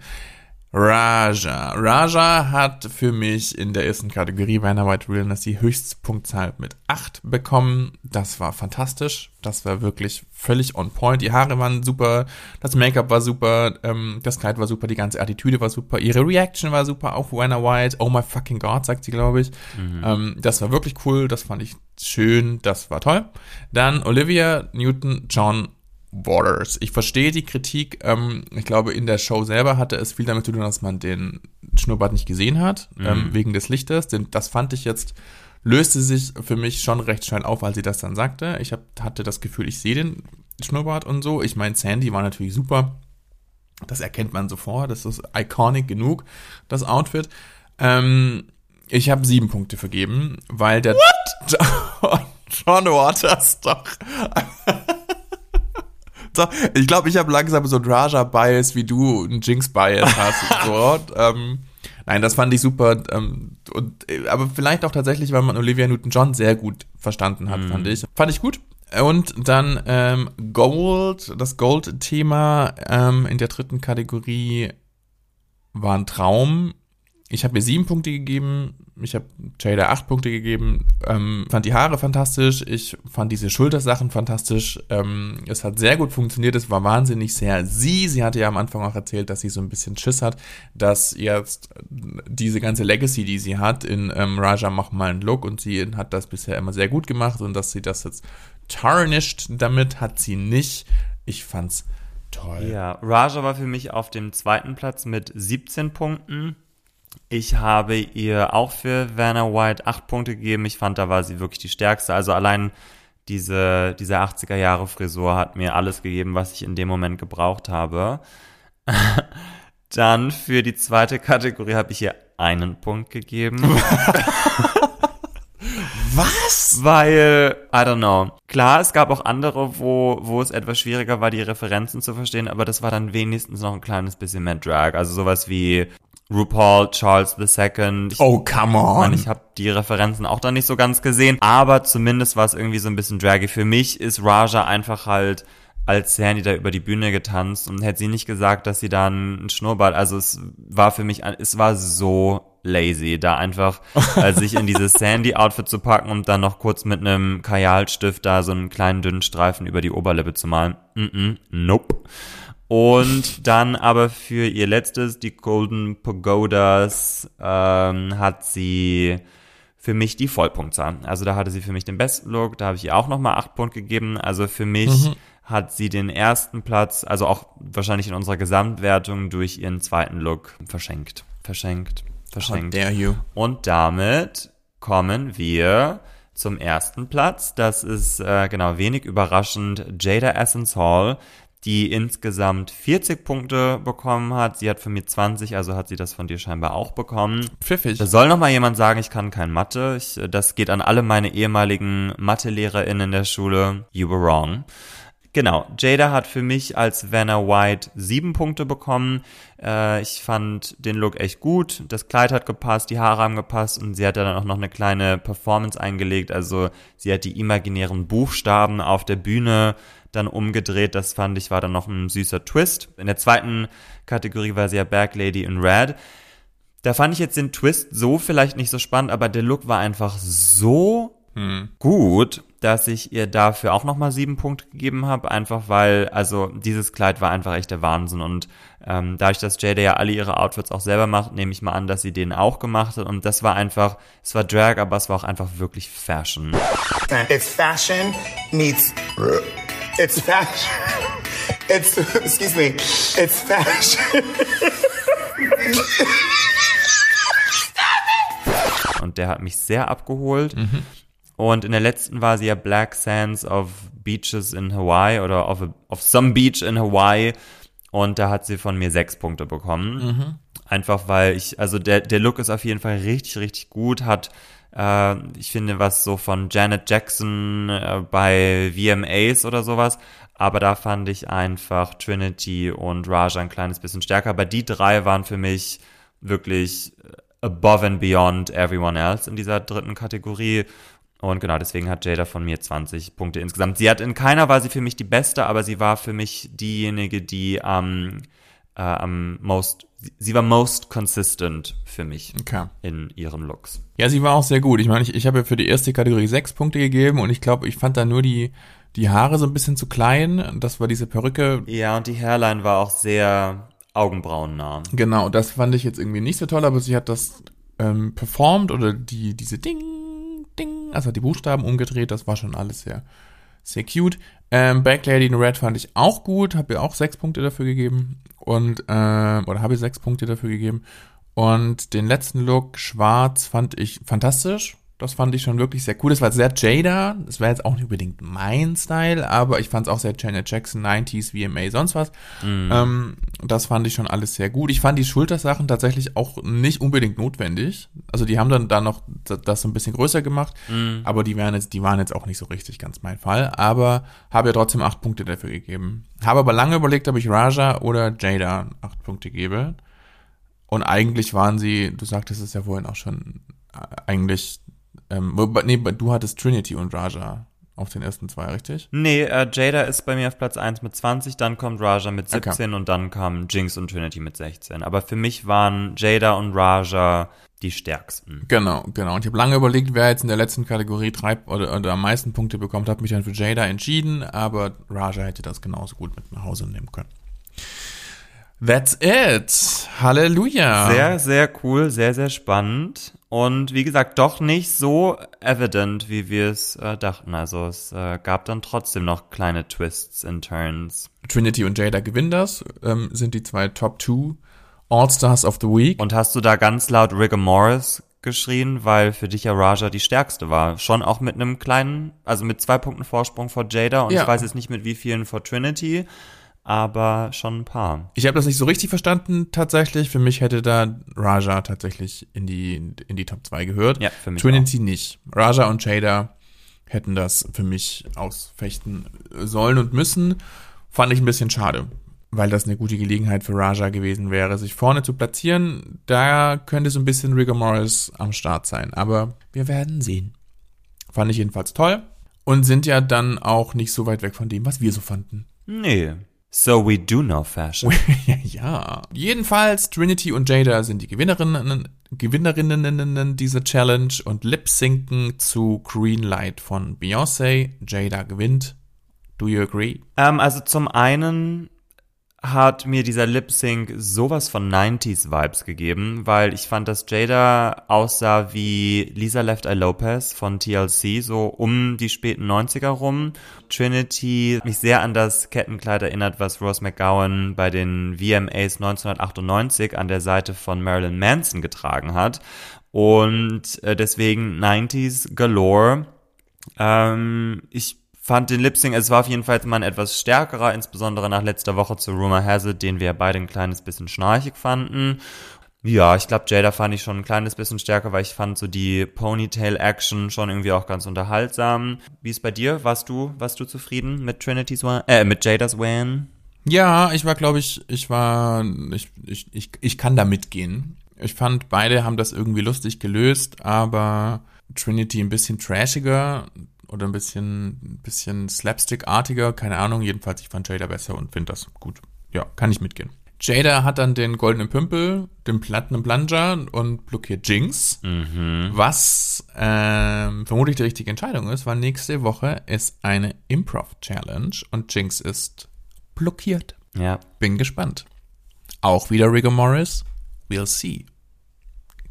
Raja. Raja hat für mich in der ersten Kategorie Vanna White Realness die Höchstpunktzahl mit 8 bekommen. Das war fantastisch. Das war wirklich völlig on point. Die Haare waren super, das Make-up war super, ähm, das Kleid war super, die ganze Attitüde war super, ihre Reaction war super, auch Vanna White. Oh my fucking God, sagt sie, glaube ich. Mhm. Ähm, das war wirklich cool, das fand ich schön, das war toll. Dann Olivia Newton-John Waters. Ich verstehe die Kritik. Ähm, ich glaube, in der Show selber hatte es viel damit zu tun, dass man den Schnurrbart nicht gesehen hat, mhm. ähm, wegen des Lichtes. Denn das fand ich jetzt, löste sich für mich schon recht schnell auf, als sie das dann sagte. Ich hab, hatte das Gefühl, ich sehe den Schnurrbart und so. Ich meine, Sandy war natürlich super. Das erkennt man sofort. Das ist iconic genug, das Outfit. Ähm, ich habe sieben Punkte vergeben, weil der What? John Waters doch so, ich glaube, ich habe langsam so ein Raja-Bias, wie du ein Jinx-Bias hast. so. ähm, nein, das fand ich super. Ähm, und, aber vielleicht auch tatsächlich, weil man Olivia Newton-John sehr gut verstanden hat, mm. fand ich. Fand ich gut. Und dann ähm, Gold, das Gold-Thema ähm, in der dritten Kategorie war ein Traum. Ich habe mir sieben Punkte gegeben, ich habe Jada acht Punkte gegeben, ähm, fand die Haare fantastisch, ich fand diese Schultersachen fantastisch, ähm, es hat sehr gut funktioniert, es war wahnsinnig sehr sie, sie hatte ja am Anfang auch erzählt, dass sie so ein bisschen Schiss hat, dass jetzt diese ganze Legacy, die sie hat in ähm, Raja mach mal einen Look und sie hat das bisher immer sehr gut gemacht und dass sie das jetzt tarnished damit, hat sie nicht. Ich fand's toll. Ja, Raja war für mich auf dem zweiten Platz mit 17 Punkten. Ich habe ihr auch für Werner White acht Punkte gegeben. Ich fand, da war sie wirklich die stärkste. Also allein diese, diese 80er Jahre Frisur hat mir alles gegeben, was ich in dem Moment gebraucht habe. Dann für die zweite Kategorie habe ich ihr einen Punkt gegeben. Was? Weil, I don't know. Klar, es gab auch andere, wo, wo es etwas schwieriger war, die Referenzen zu verstehen, aber das war dann wenigstens noch ein kleines bisschen mehr Drag. Also sowas wie RuPaul, Charles II. Ich, oh, come on. Ich habe die Referenzen auch da nicht so ganz gesehen, aber zumindest war es irgendwie so ein bisschen draggy. Für mich ist Raja einfach halt als Sandy da über die Bühne getanzt und hätte sie nicht gesagt, dass sie da einen Schnurrbart, also es war für mich, es war so lazy, da einfach äh, sich in dieses Sandy-Outfit zu packen und dann noch kurz mit einem Kajalstift da so einen kleinen dünnen Streifen über die Oberlippe zu malen. Mm -mm, nope. Und dann aber für ihr letztes, die Golden Pagodas, ähm, hat sie für mich die Vollpunktzahl. Also da hatte sie für mich den besten Look, da habe ich ihr auch nochmal acht Punkte gegeben. Also für mich mhm. hat sie den ersten Platz, also auch wahrscheinlich in unserer Gesamtwertung durch ihren zweiten Look verschenkt. Verschenkt. Verschenkt. How dare you. Und damit kommen wir zum ersten Platz. Das ist äh, genau wenig überraschend Jada Essence Hall die insgesamt 40 Punkte bekommen hat. Sie hat von mir 20, also hat sie das von dir scheinbar auch bekommen. Pfiffig. Da soll noch mal jemand sagen, ich kann kein Mathe. Ich, das geht an alle meine ehemaligen Mathelehrer in der Schule. You were wrong. Genau, Jada hat für mich als Vanna White sieben Punkte bekommen. Äh, ich fand den Look echt gut. Das Kleid hat gepasst, die Haare haben gepasst und sie hat dann auch noch eine kleine Performance eingelegt. Also sie hat die imaginären Buchstaben auf der Bühne dann umgedreht. Das fand ich war dann noch ein süßer Twist. In der zweiten Kategorie war sie ja Back Lady in Red. Da fand ich jetzt den Twist so vielleicht nicht so spannend, aber der Look war einfach so hm. gut, dass ich ihr dafür auch nochmal sieben Punkte gegeben habe, einfach weil, also dieses Kleid war einfach echt der Wahnsinn und ähm, dadurch, dass Jada ja alle ihre Outfits auch selber macht, nehme ich mal an, dass sie den auch gemacht hat und das war einfach, es war Drag, aber es war auch einfach wirklich Fashion. It's fashion meets, it's fashion, it's, excuse me, it's fashion. und der hat mich sehr abgeholt. Mhm. Und in der letzten war sie ja Black Sands of Beaches in Hawaii oder of, a, of some beach in Hawaii. Und da hat sie von mir sechs Punkte bekommen. Mhm. Einfach weil ich, also der, der Look ist auf jeden Fall richtig, richtig gut. Hat, äh, ich finde, was so von Janet Jackson äh, bei VMAs oder sowas. Aber da fand ich einfach Trinity und Raja ein kleines bisschen stärker. Aber die drei waren für mich wirklich above and beyond everyone else in dieser dritten Kategorie. Und genau, deswegen hat Jada von mir 20 Punkte insgesamt. Sie hat in keiner war sie für mich die beste, aber sie war für mich diejenige, die am, äh, am most, sie war most consistent für mich okay. in ihren Looks. Ja, sie war auch sehr gut. Ich meine, ich, ich habe ja für die erste Kategorie sechs Punkte gegeben und ich glaube, ich fand da nur die, die Haare so ein bisschen zu klein. Das war diese Perücke. Ja, und die Hairline war auch sehr augenbrauennah. Genau, das fand ich jetzt irgendwie nicht so toll, aber sie hat das ähm, performt oder die, diese Ding Also die Buchstaben umgedreht, das war schon alles sehr, sehr cute. Ähm, Back Lady in Red fand ich auch gut, habe ihr auch sechs Punkte dafür gegeben und äh, oder habe sechs Punkte dafür gegeben. Und den letzten Look, schwarz, fand ich fantastisch. Das fand ich schon wirklich sehr cool. Das war sehr Jada. Das war jetzt auch nicht unbedingt mein Style, aber ich fand es auch sehr Janet Jackson, 90s, VMA, sonst was. Mm. Ähm, das fand ich schon alles sehr gut. Ich fand die Schultersachen tatsächlich auch nicht unbedingt notwendig. Also die haben dann da noch das so ein bisschen größer gemacht, mm. aber die waren jetzt, die waren jetzt auch nicht so richtig ganz mein Fall. Aber habe ja trotzdem acht Punkte dafür gegeben. Habe aber lange überlegt, ob ich Raja oder Jada acht Punkte gebe. Und eigentlich waren sie, du sagtest es ja vorhin auch schon, äh, eigentlich ähm, nee, du hattest Trinity und Raja auf den ersten zwei, richtig? Nee, äh, Jada ist bei mir auf Platz 1 mit 20, dann kommt Raja mit 17 okay. und dann kamen Jinx und Trinity mit 16. Aber für mich waren Jada und Raja die stärksten. Genau, genau. Und ich habe lange überlegt, wer jetzt in der letzten Kategorie drei oder, oder am meisten Punkte bekommt, habe mich dann für Jada entschieden, aber Raja hätte das genauso gut mit nach Hause nehmen können. That's it. Halleluja. Sehr, sehr cool, sehr, sehr spannend. Und wie gesagt, doch nicht so evident, wie wir es äh, dachten. Also es äh, gab dann trotzdem noch kleine Twists and Turns. Trinity und Jada gewinnen das, ähm, sind die zwei Top Two All-Stars of the Week. Und hast du da ganz laut Rigor Morris geschrien, weil für dich ja Raja die stärkste war. Schon auch mit einem kleinen, also mit zwei Punkten Vorsprung vor Jada und ja. ich weiß jetzt nicht mit wie vielen vor Trinity aber schon ein paar. Ich habe das nicht so richtig verstanden tatsächlich. Für mich hätte da Raja tatsächlich in die, in die Top 2 gehört. Ja, für mich Trinity auch. nicht. Raja und Jada hätten das für mich ausfechten sollen und müssen. Fand ich ein bisschen schade, weil das eine gute Gelegenheit für Raja gewesen wäre, sich vorne zu platzieren. Da könnte so ein bisschen Rigor Morris am Start sein, aber wir werden sehen. Fand ich jedenfalls toll und sind ja dann auch nicht so weit weg von dem, was wir so fanden. Nee, So we do know fashion. ja. Jedenfalls, Trinity und Jada sind die Gewinnerinnen, Gewinnerinnen dieser Challenge und lip-sinken zu Green Light von Beyoncé. Jada gewinnt. Do you agree? Ähm, also zum einen hat mir dieser Lip Sync sowas von 90s Vibes gegeben, weil ich fand, dass Jada aussah wie Lisa Left Eye Lopez von TLC, so um die späten 90er rum. Trinity mich sehr an das Kettenkleid erinnert, was Rose McGowan bei den VMAs 1998 an der Seite von Marilyn Manson getragen hat. Und äh, deswegen 90s galore. Ähm, ich fand den Lip-Sync, es war auf jeden Fall mal ein etwas stärkerer, insbesondere nach letzter Woche zu Rumor Has It, den wir beide ein kleines bisschen schnarchig fanden. Ja, ich glaube, Jada fand ich schon ein kleines bisschen stärker, weil ich fand so die Ponytail-Action schon irgendwie auch ganz unterhaltsam. Wie ist bei dir? Warst du, warst du zufrieden mit Trinity's One, äh, mit Jadas Wan? Ja, ich war, glaube ich, ich war, ich, ich, ich, ich kann da mitgehen. Ich fand, beide haben das irgendwie lustig gelöst, aber Trinity ein bisschen trashiger oder ein bisschen, ein bisschen slapstick-artiger, keine Ahnung. Jedenfalls, ich fand Jada besser und finde das gut. Ja, kann ich mitgehen. Jada hat dann den goldenen Pümpel, den Platinum Plunger und blockiert Jinx. Mhm. Was ähm, vermutlich die richtige Entscheidung ist, weil nächste Woche ist eine Improv-Challenge und Jinx ist blockiert. Ja. Bin gespannt. Auch wieder Rigor Morris. We'll see.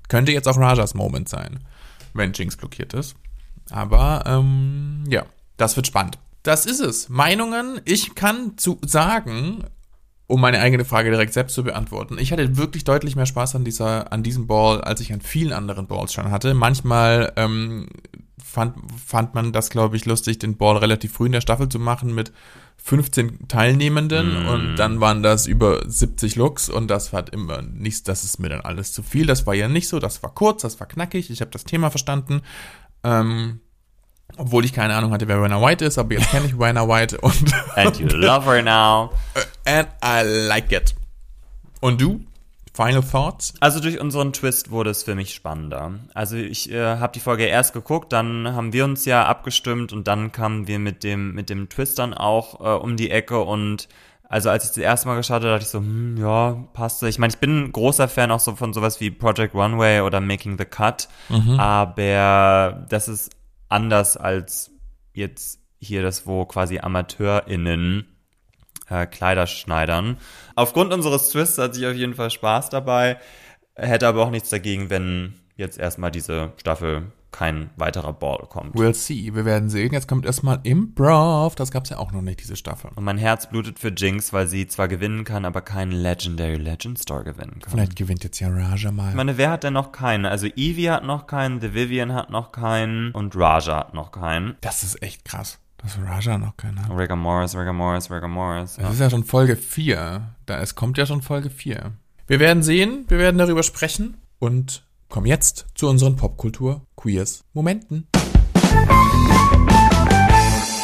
Könnte jetzt auch Rajas Moment sein, wenn Jinx blockiert ist. Aber ähm, ja, das wird spannend. Das ist es. Meinungen. Ich kann zu sagen, um meine eigene Frage direkt selbst zu beantworten. Ich hatte wirklich deutlich mehr Spaß an dieser, an diesem Ball, als ich an vielen anderen Balls schon hatte. Manchmal ähm, fand, fand man das, glaube ich, lustig, den Ball relativ früh in der Staffel zu machen mit 15 Teilnehmenden Mm. und dann waren das über 70 Looks und das war immer nichts, das ist mir dann alles zu viel. Das war ja nicht so, das war kurz, das war knackig, ich habe das Thema verstanden. Ähm, obwohl ich keine Ahnung hatte, wer Rena White ist, aber jetzt kenne ich Rena White und And you love her now. and I like it. Und du? Final thoughts? Also durch unseren Twist wurde es für mich spannender. Also ich äh, habe die Folge erst geguckt, dann haben wir uns ja abgestimmt und dann kamen wir mit dem mit dem Twist dann auch äh, um die Ecke und also als ich das erste Mal geschaut habe, dachte ich so, hm, ja, passt. Ich meine, ich bin ein großer Fan auch so von sowas wie Project Runway oder Making the Cut, aber das ist anders als jetzt hier das, wo quasi AmateurInnen äh, Kleider schneidern. Aufgrund unseres Twists hatte ich auf jeden Fall Spaß dabei. Hätte aber auch nichts dagegen, wenn jetzt erstmal diese Staffel kein weiterer Ball kommt. We'll see. Wir werden sehen. Jetzt kommt erstmal Improv. Das gab's ja auch noch nicht, diese Staffel. Und mein Herz blutet für Jinx, weil sie zwar gewinnen kann, aber keinen Legendary Legend Star gewinnen kann. Vielleicht gewinnt jetzt ja Raja mal. Ich meine, wer hat denn noch keinen? Also Evie hat noch keinen, The Vivian hat noch keinen und Raja hat noch keinen. Das ist echt krass, dass Raja noch keinen hat. Rigor Morris, Rigor Morris, Rigor Morris. Das Ja. ist ja schon Folge 4. Da, es kommt ja schon Folge 4. Wir werden sehen, wir werden darüber sprechen und kommen jetzt zu unseren Popkultur-Queers-Momenten.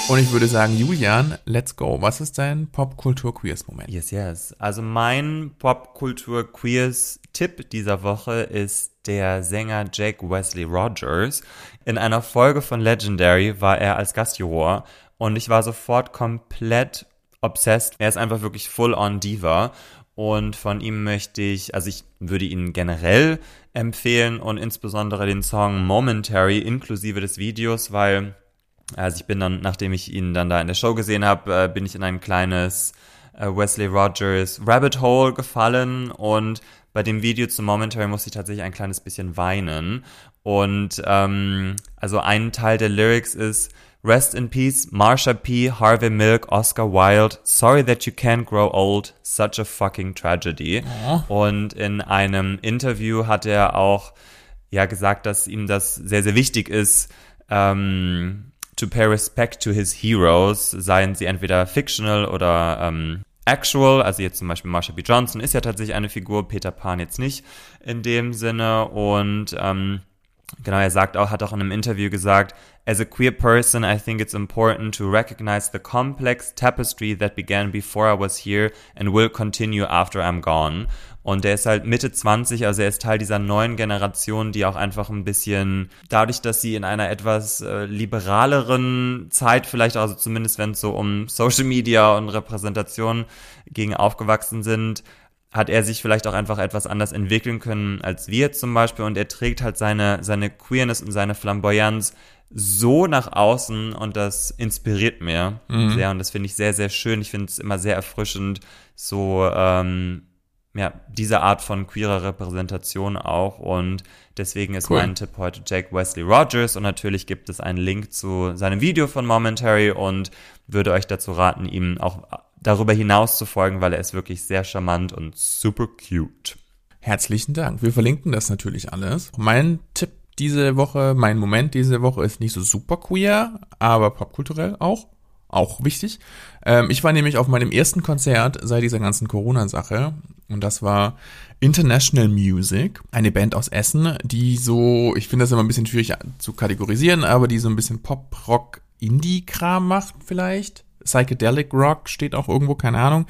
Und ich würde sagen, Julian, let's go. Was ist dein Popkultur-Queers-Moment? Yes, yes. Also mein Popkultur-Queers-Tipp dieser Woche ist der Sänger Jake Wesley Rogers. In einer Folge von Legendary war er als Gastjuror und ich war sofort komplett obsessed. Er ist einfach wirklich full-on Diva und von ihm möchte ich, also ich würde ihn generell empfehlen und insbesondere den Song Momentary inklusive des Videos, weil also ich bin dann, nachdem ich ihn dann da in der Show gesehen habe, äh, bin ich in ein kleines äh, Wesley Rogers Rabbit Hole gefallen und bei dem Video zum Momentary musste ich tatsächlich ein kleines bisschen weinen. Und ähm, also ein Teil der Lyrics ist Rest in peace, Marsha P., Harvey Milk, Oscar Wilde. Sorry that you can't grow old. Such a fucking tragedy. Und in einem Interview hat er auch ja gesagt, dass ihm das sehr, sehr wichtig ist, ähm, to pay respect to his heroes, seien sie entweder fictional oder ähm, actual, also jetzt zum Beispiel Marsha B. Johnson ist ja tatsächlich eine Figur, Peter Pan jetzt nicht in dem Sinne und ähm, Genau, er sagt auch, hat auch in einem Interview gesagt, as a queer person, I think it's important to recognize the complex tapestry that began before I was here and will continue after I'm gone. Und er ist halt Mitte 20, also er ist Teil dieser neuen Generation, die auch einfach ein bisschen, dadurch, dass sie in einer etwas äh, liberaleren Zeit vielleicht, also zumindest wenn es so um Social Media und Repräsentation gegen aufgewachsen sind, hat er sich vielleicht auch einfach etwas anders entwickeln können als wir zum Beispiel und er trägt halt seine, seine Queerness und seine Flamboyanz so nach außen und das inspiriert mir sehr und das finde ich sehr, sehr schön. Ich finde es immer sehr erfrischend, so ähm, ja, diese Art von queerer Repräsentation auch und deswegen ist Cool. mein Tipp heute Jake Wesley Rogers und natürlich gibt es einen Link zu seinem Video von Momentary und würde euch dazu raten, ihm auch darüber hinaus zu folgen, weil er ist wirklich sehr charmant und super cute. Herzlichen Dank. Wir verlinken das natürlich alles. Mein Tipp diese Woche, mein Moment diese Woche ist nicht so super queer, aber popkulturell auch. Auch wichtig. Ähm, ich war nämlich auf meinem ersten Konzert seit dieser ganzen Corona-Sache Und das war International Music, eine Band aus Essen, die so, ich finde das immer ein bisschen schwierig zu kategorisieren, aber die so ein bisschen Pop, Rock, Indie-Kram macht vielleicht. Psychedelic Rock steht auch irgendwo, keine Ahnung.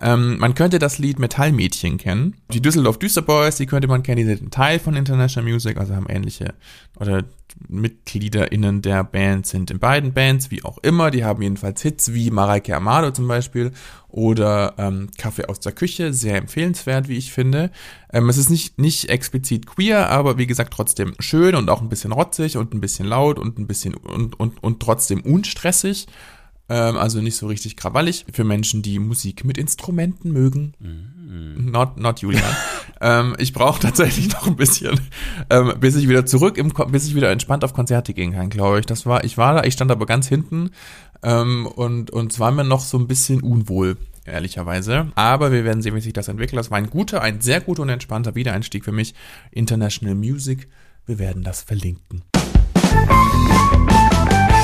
Ähm, man könnte das Lied Metallmädchen kennen. Die Düsseldorf Düsterboys, die könnte man kennen, die sind ein Teil von International Music, also haben ähnliche oder MitgliederInnen der Band sind in beiden Bands, wie auch immer. Die haben jedenfalls Hits wie Mareike Amado zum Beispiel oder ähm, Kaffee aus der Küche, sehr empfehlenswert, wie ich finde. Ähm, es ist nicht, nicht explizit queer, aber wie gesagt trotzdem schön und auch ein bisschen rotzig und ein bisschen laut und ein bisschen und, und, und trotzdem unstressig ähm, also nicht so richtig krawallig. Für Menschen, die Musik mit Instrumenten mögen. Mhm. Not, not Julian. ähm, ich brauche tatsächlich noch ein bisschen, ähm, bis ich wieder zurück im, bis ich wieder entspannt auf Konzerte gehen kann, glaube ich. Das war, ich war da, ich stand aber ganz hinten ähm, und und es war mir noch so ein bisschen unwohl ehrlicherweise. Aber wir werden sehen, wie sich das entwickelt. Das war ein guter, ein sehr guter und entspannter Wiedereinstieg für mich. International Music. Wir werden das verlinken.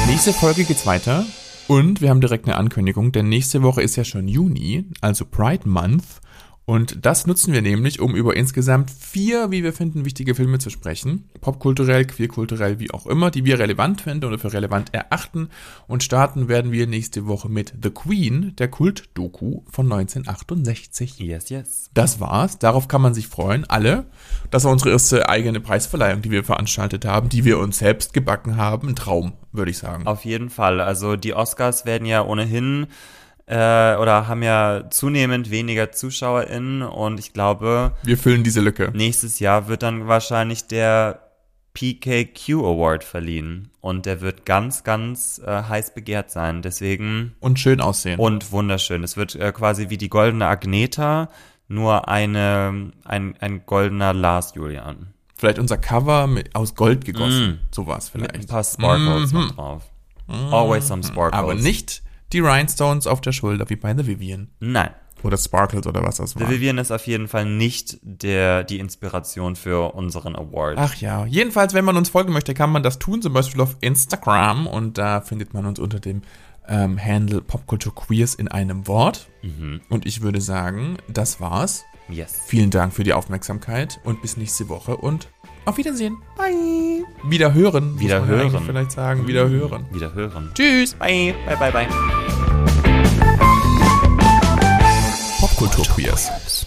Nächste Folge geht's weiter und wir haben direkt eine Ankündigung, denn nächste Woche ist ja schon Juni, also Pride Month. Und das nutzen wir nämlich, um über insgesamt vier, wie wir finden, wichtige Filme zu sprechen. Popkulturell, queerkulturell, wie auch immer, die wir relevant finden oder für relevant erachten. Und starten werden wir nächste Woche mit The Queen, der Kult-Doku von 1968. Yes, yes. Das war's. Darauf kann man sich freuen. Alle. Das war unsere erste eigene Preisverleihung, die wir veranstaltet haben, die wir uns selbst gebacken haben. Ein Traum, würde ich sagen. Auf jeden Fall. Also die Oscars werden ja ohnehin äh, oder haben ja zunehmend weniger ZuschauerInnen und ich glaube. Wir füllen diese Lücke. Nächstes Jahr wird dann wahrscheinlich der PKQ Award verliehen und der wird ganz, ganz äh, heiß begehrt sein. Deswegen. Und schön aussehen. Und wunderschön. Es wird äh, quasi wie die goldene Agneta, nur eine, ein, ein goldener Lars Julian. Vielleicht unser Cover mit, aus Gold gegossen. Mm. Sowas vielleicht. Mit ein paar Sparkles mm -hmm. drauf. Always some sparkles. Aber nicht die Rhinestones auf der Schulter wie bei The Vivian. Nein. Oder Sparkles oder was das war. The Vivian ist auf jeden Fall nicht der, die Inspiration für unseren Award. Ach ja. Jedenfalls, wenn man uns folgen möchte, kann man das tun, zum Beispiel auf Instagram. Und da findet man uns unter dem ähm, Handle Popculture Queers in einem Wort. Mhm. Und ich würde sagen, das war's. Yes. Vielen Dank für die Aufmerksamkeit und bis nächste Woche und auf Wiedersehen. Bye. Wieder hören. Wieder hören. Vielleicht sagen, wieder hören. Wieder hören. Tschüss. Bye. Bye, bye, bye. Popkultur Queers.